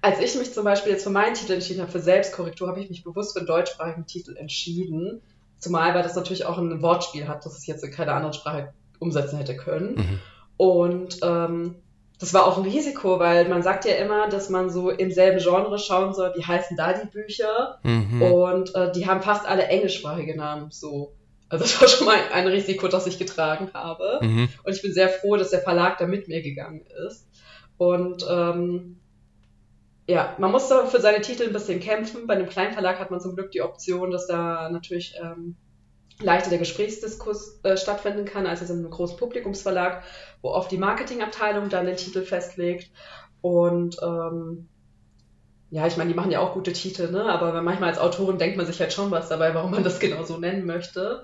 Als ich mich zum Beispiel jetzt für meinen Titel entschieden habe, für Selbstkorrektur, habe ich mich bewusst für einen deutschsprachigen Titel entschieden. Zumal, weil das natürlich auch ein Wortspiel hat, das ich jetzt in keiner anderen Sprache umsetzen hätte können. Mhm. Und ähm, das war auch ein Risiko, weil man sagt ja immer, dass man so im selben Genre schauen soll, wie heißen da die Bücher. Mhm. Und äh, die haben fast alle englischsprachige Namen. So. Also das war schon mal ein Risiko, das ich getragen habe. Mhm. Und ich bin sehr froh, dass der Verlag da mit mir gegangen ist. Und ähm, ja, man muss da für seine Titel ein bisschen kämpfen. Bei einem kleinen Verlag hat man zum Glück die Option, dass da natürlich ähm, leichter der Gesprächsdiskurs äh, stattfinden kann, als es in einem großen Publikumsverlag, wo oft die Marketingabteilung dann den Titel festlegt. Und ähm, ja, ich meine, die machen ja auch gute Titel, ne? aber manchmal als Autorin denkt man sich halt schon was dabei, warum man das genau so nennen möchte.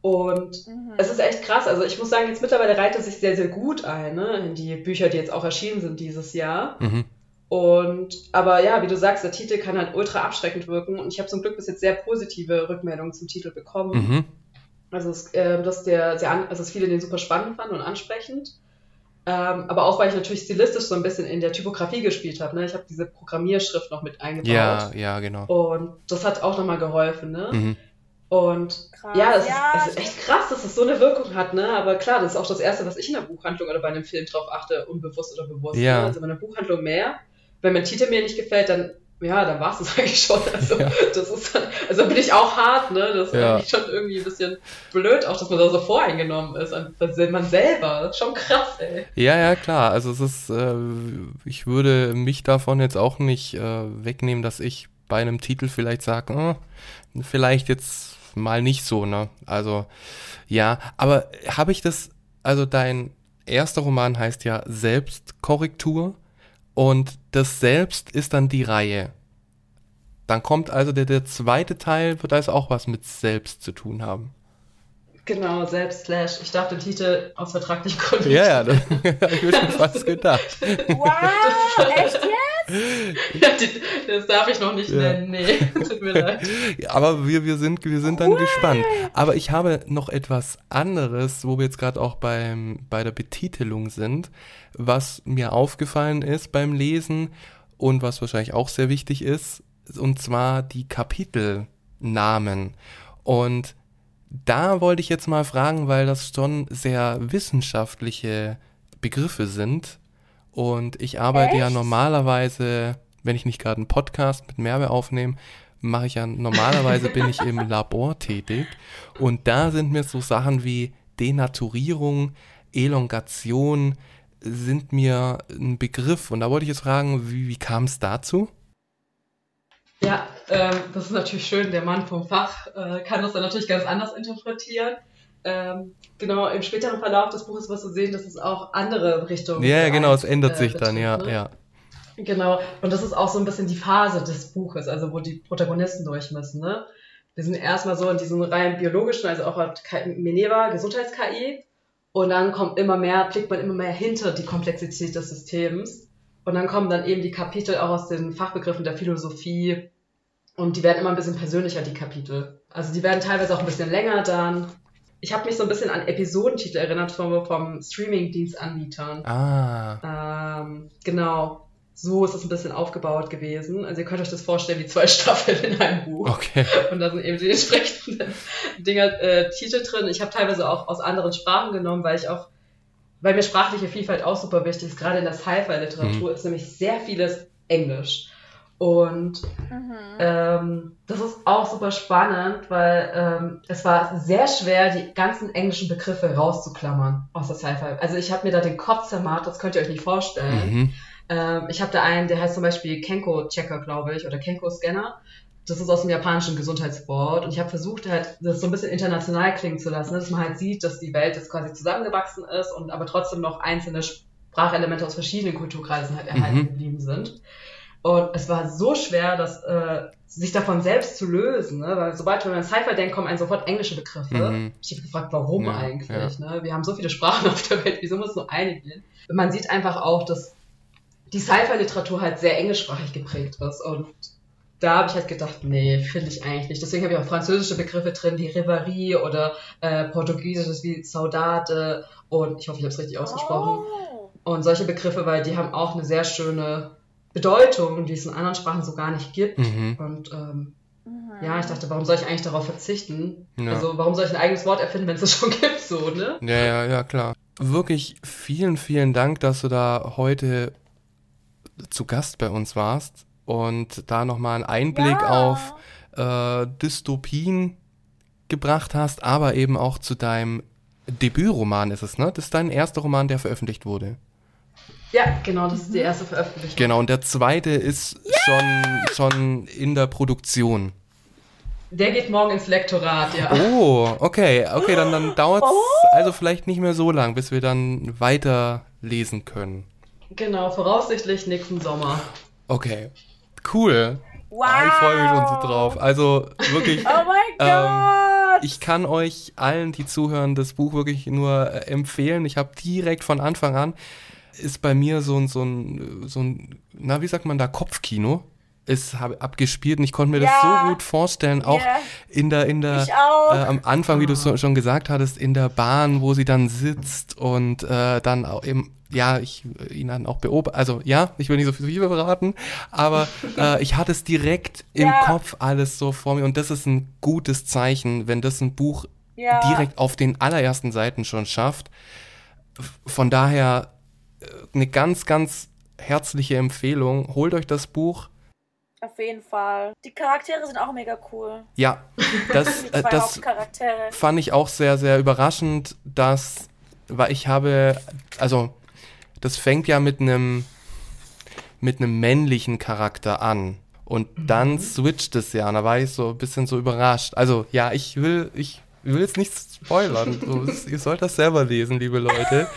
Und mhm. es ist echt krass. Also ich muss sagen, jetzt mittlerweile reiht es sich sehr, sehr gut ein, ne? in die Bücher, die jetzt auch erschienen sind dieses Jahr. Mhm. Und aber ja, wie du sagst, der Titel kann halt ultra abschreckend wirken und ich habe zum Glück bis jetzt sehr positive Rückmeldungen zum Titel bekommen. Mhm. Also es, äh, dass der sehr an, also dass viele den super spannend fanden und ansprechend. Ähm, aber auch weil ich natürlich stilistisch so ein bisschen in der Typografie gespielt habe. Ne? Ich habe diese Programmierschrift noch mit eingebaut. Ja, ja, genau. Und das hat auch nochmal geholfen. Ne? Mhm. Und krass, ja, es, ja, ist, es ist echt krass, dass es so eine Wirkung hat, ne? Aber klar, das ist auch das Erste, was ich in der Buchhandlung oder bei einem Film drauf achte, unbewusst oder bewusst. Ja. Ne? Also bei einer Buchhandlung mehr wenn mein Titel mir nicht gefällt, dann ja, dann war es das eigentlich schon. Also, ja. das ist dann, also bin ich auch hart, ne? Das ist ja. eigentlich schon irgendwie ein bisschen blöd, auch dass man da so voreingenommen ist. Man selber, das ist schon krass, ey. Ja, ja, klar. Also es ist, äh, ich würde mich davon jetzt auch nicht äh, wegnehmen, dass ich bei einem Titel vielleicht sage, oh, vielleicht jetzt mal nicht so, ne? Also, ja, aber habe ich das, also dein erster Roman heißt ja Selbstkorrektur. Und das selbst ist dann die Reihe. Dann kommt also der, der zweite Teil, wird also auch was mit selbst zu tun haben. Genau, selbst slash. Ich darf den Titel aus vertraglichen Gründen. Ja, ja, das habe ich mir schon fast gedacht. Wow, echt jetzt? Ja, die, das darf ich noch nicht ja. nennen. Nee, tut mir leid. Aber wir, wir sind, wir sind dann cool. gespannt. Aber ich habe noch etwas anderes, wo wir jetzt gerade auch beim, bei der Betitelung sind, was mir aufgefallen ist beim Lesen und was wahrscheinlich auch sehr wichtig ist, und zwar die Kapitelnamen. Und da wollte ich jetzt mal fragen, weil das schon sehr wissenschaftliche Begriffe sind. Und ich arbeite Echt? ja normalerweise, wenn ich nicht gerade einen Podcast mit Merve aufnehme, mache ich ja normalerweise bin ich im Labor tätig. Und da sind mir so Sachen wie Denaturierung, Elongation sind mir ein Begriff. Und da wollte ich jetzt fragen, wie, wie kam es dazu? Ja, ähm, das ist natürlich schön. Der Mann vom Fach äh, kann das dann natürlich ganz anders interpretieren. Ähm, genau, im späteren Verlauf des Buches wirst du sehen, dass es auch andere Richtungen Ja, ja genau, es ändert äh, sich betrifft, dann, ja, ne? ja. Genau, und das ist auch so ein bisschen die Phase des Buches, also wo die Protagonisten durch müssen. Ne? Wir sind erstmal so in diesem rein biologischen, also auch Meneva, Gesundheits-KI, und dann kommt immer mehr, blickt man immer mehr hinter die Komplexität des Systems. Und dann kommen dann eben die Kapitel auch aus den Fachbegriffen der Philosophie. Und die werden immer ein bisschen persönlicher, die Kapitel. Also die werden teilweise auch ein bisschen länger dann. Ich habe mich so ein bisschen an Episodentitel erinnert vom, vom Streaming-Dienstanbietern. Ah. Ähm, genau so ist es ein bisschen aufgebaut gewesen. Also ihr könnt euch das vorstellen wie zwei Staffeln in einem Buch. Okay. Und da sind eben die entsprechenden Dinger, äh, Titel drin. Ich habe teilweise auch aus anderen Sprachen genommen, weil ich auch, weil mir sprachliche Vielfalt auch super wichtig ist. Gerade in der Sci-Fi-Literatur mhm. ist nämlich sehr vieles Englisch. Und mhm. ähm, das ist auch super spannend, weil ähm, es war sehr schwer, die ganzen englischen Begriffe rauszuklammern aus der Sci-Fi. Also ich habe mir da den Kopf zermacht, das könnt ihr euch nicht vorstellen. Mhm ähm, ich habe da einen, der heißt zum Beispiel Kenko-Checker, glaube ich, oder Kenko-Scanner. Das ist aus dem japanischen Gesundheitssport. Und ich habe versucht, halt, das so ein bisschen international klingen zu lassen, dass man halt sieht, dass die Welt jetzt quasi zusammengewachsen ist und aber trotzdem noch einzelne Sprachelemente aus verschiedenen Kulturkreisen halt erhalten mhm. geblieben sind. Und es war so schwer, dass, äh, sich davon selbst zu lösen, ne? weil sobald man an Cypher denkt, kommen einem sofort englische Begriffe. Mhm. Ich habe gefragt, warum ja, eigentlich? Ja. Ne? Wir haben so viele Sprachen auf der Welt, wieso muss es nur eine gehen? Man sieht einfach auch, dass die Sci-Fi-Literatur halt sehr englischsprachig geprägt ist. Und da habe ich halt gedacht, nee, finde ich eigentlich nicht. Deswegen habe ich auch französische Begriffe drin, wie Reverie oder äh, portugiesisches wie Saudade und ich hoffe, ich habe es richtig ausgesprochen. Oh. Und solche Begriffe, weil die haben auch eine sehr schöne Bedeutung, die es in anderen Sprachen so gar nicht gibt. Mhm. Und ähm, mhm. ja, ich dachte, warum soll ich eigentlich darauf verzichten? Ja. Also warum soll ich ein eigenes Wort erfinden, wenn es es schon gibt, so, ne? Ja, ja, ja, klar. Wirklich vielen, vielen Dank, dass du da heute zu Gast bei uns warst und da nochmal einen Einblick ja. auf äh, Dystopien gebracht hast, aber eben auch zu deinem Debütroman ist es, ne? Das ist dein erster Roman, der veröffentlicht wurde. Ja, genau, das ist die erste Veröffentlichung. Genau, und der zweite ist yeah! schon, schon in der Produktion. Der geht morgen ins Lektorat, ja. Oh, okay, okay, dann, dann dauert es oh. also vielleicht nicht mehr so lang, bis wir dann weiterlesen können. Genau, voraussichtlich nächsten Sommer. Okay, cool. Wow. Ah, ich freue mich schon so drauf. Also wirklich. oh mein ähm, Gott! Ich kann euch allen, die zuhören, das Buch wirklich nur äh, empfehlen. Ich habe direkt von Anfang an ist bei mir so ein, so ein, so ein, na, wie sagt man da, Kopfkino ist abgespielt und ich konnte mir ja. das so gut vorstellen, auch yeah. in der, in der, äh, am Anfang, wie du so, schon gesagt hattest, in der Bahn, wo sie dann sitzt und äh, dann auch eben ja, ich äh, ihn dann auch beobachte, also ja, ich will nicht so viel verraten, aber äh, ich hatte es direkt im ja. Kopf alles so vor mir und das ist ein gutes Zeichen, wenn das ein Buch ja. direkt auf den allerersten Seiten schon schafft. Von daher äh, eine ganz, ganz herzliche Empfehlung. Holt euch das Buch. Auf jeden Fall. Die Charaktere sind auch mega cool. Ja, das, äh, das fand ich auch sehr, sehr überraschend, dass, weil ich habe, also das fängt ja mit einem mit einem männlichen Charakter an. Und mhm. dann switcht es ja. Und da war ich so ein bisschen so überrascht. Also, ja, ich will, ich will jetzt nichts spoilern. so, ihr sollt das selber lesen, liebe Leute.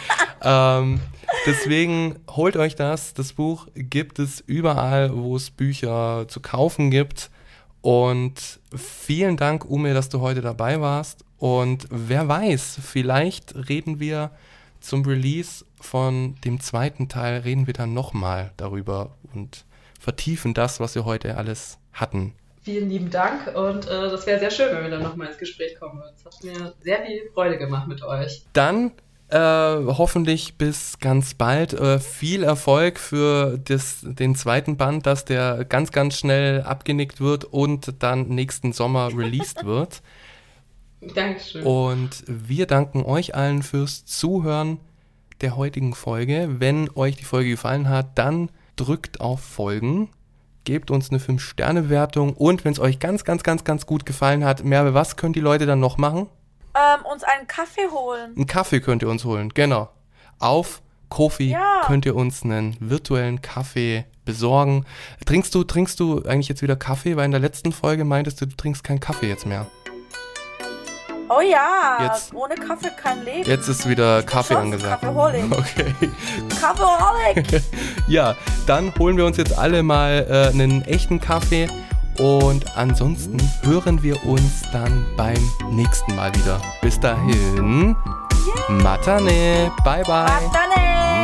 ähm, deswegen holt euch das. Das Buch gibt es überall, wo es Bücher zu kaufen gibt. Und vielen Dank, Ume, dass du heute dabei warst. Und wer weiß, vielleicht reden wir zum Release von dem zweiten Teil reden wir dann nochmal darüber und vertiefen das, was wir heute alles hatten. Vielen lieben Dank und äh, das wäre sehr schön, wenn wir dann nochmal ins Gespräch kommen würden. Es hat mir sehr viel Freude gemacht mit euch. Dann äh, hoffentlich bis ganz bald. Äh, viel Erfolg für das, den zweiten Band, dass der ganz, ganz schnell abgenickt wird und dann nächsten Sommer released wird. Dankeschön. Und wir danken euch allen fürs Zuhören der heutigen Folge. Wenn euch die Folge gefallen hat, dann drückt auf Folgen, gebt uns eine 5-Sterne-Wertung und wenn es euch ganz, ganz, ganz, ganz gut gefallen hat, Merve, was können die Leute dann noch machen? Ähm, uns einen Kaffee holen. Einen Kaffee könnt ihr uns holen, genau. Auf Kofi Ja. könnt ihr uns einen virtuellen Kaffee besorgen. Trinkst du, trinkst du eigentlich jetzt wieder Kaffee? Weil in der letzten Folge meintest du, du trinkst keinen Kaffee jetzt mehr. Oh ja, Jetzt- ohne Kaffee kein Leben. Jetzt ist wieder Kaffee angesagt. Kaffeeholic. Okay. Kaffeeholic. Ja, dann holen wir uns jetzt alle mal äh, einen echten Kaffee und ansonsten hören wir uns dann beim nächsten Mal wieder. Bis dahin, Matane, bye bye. Matane.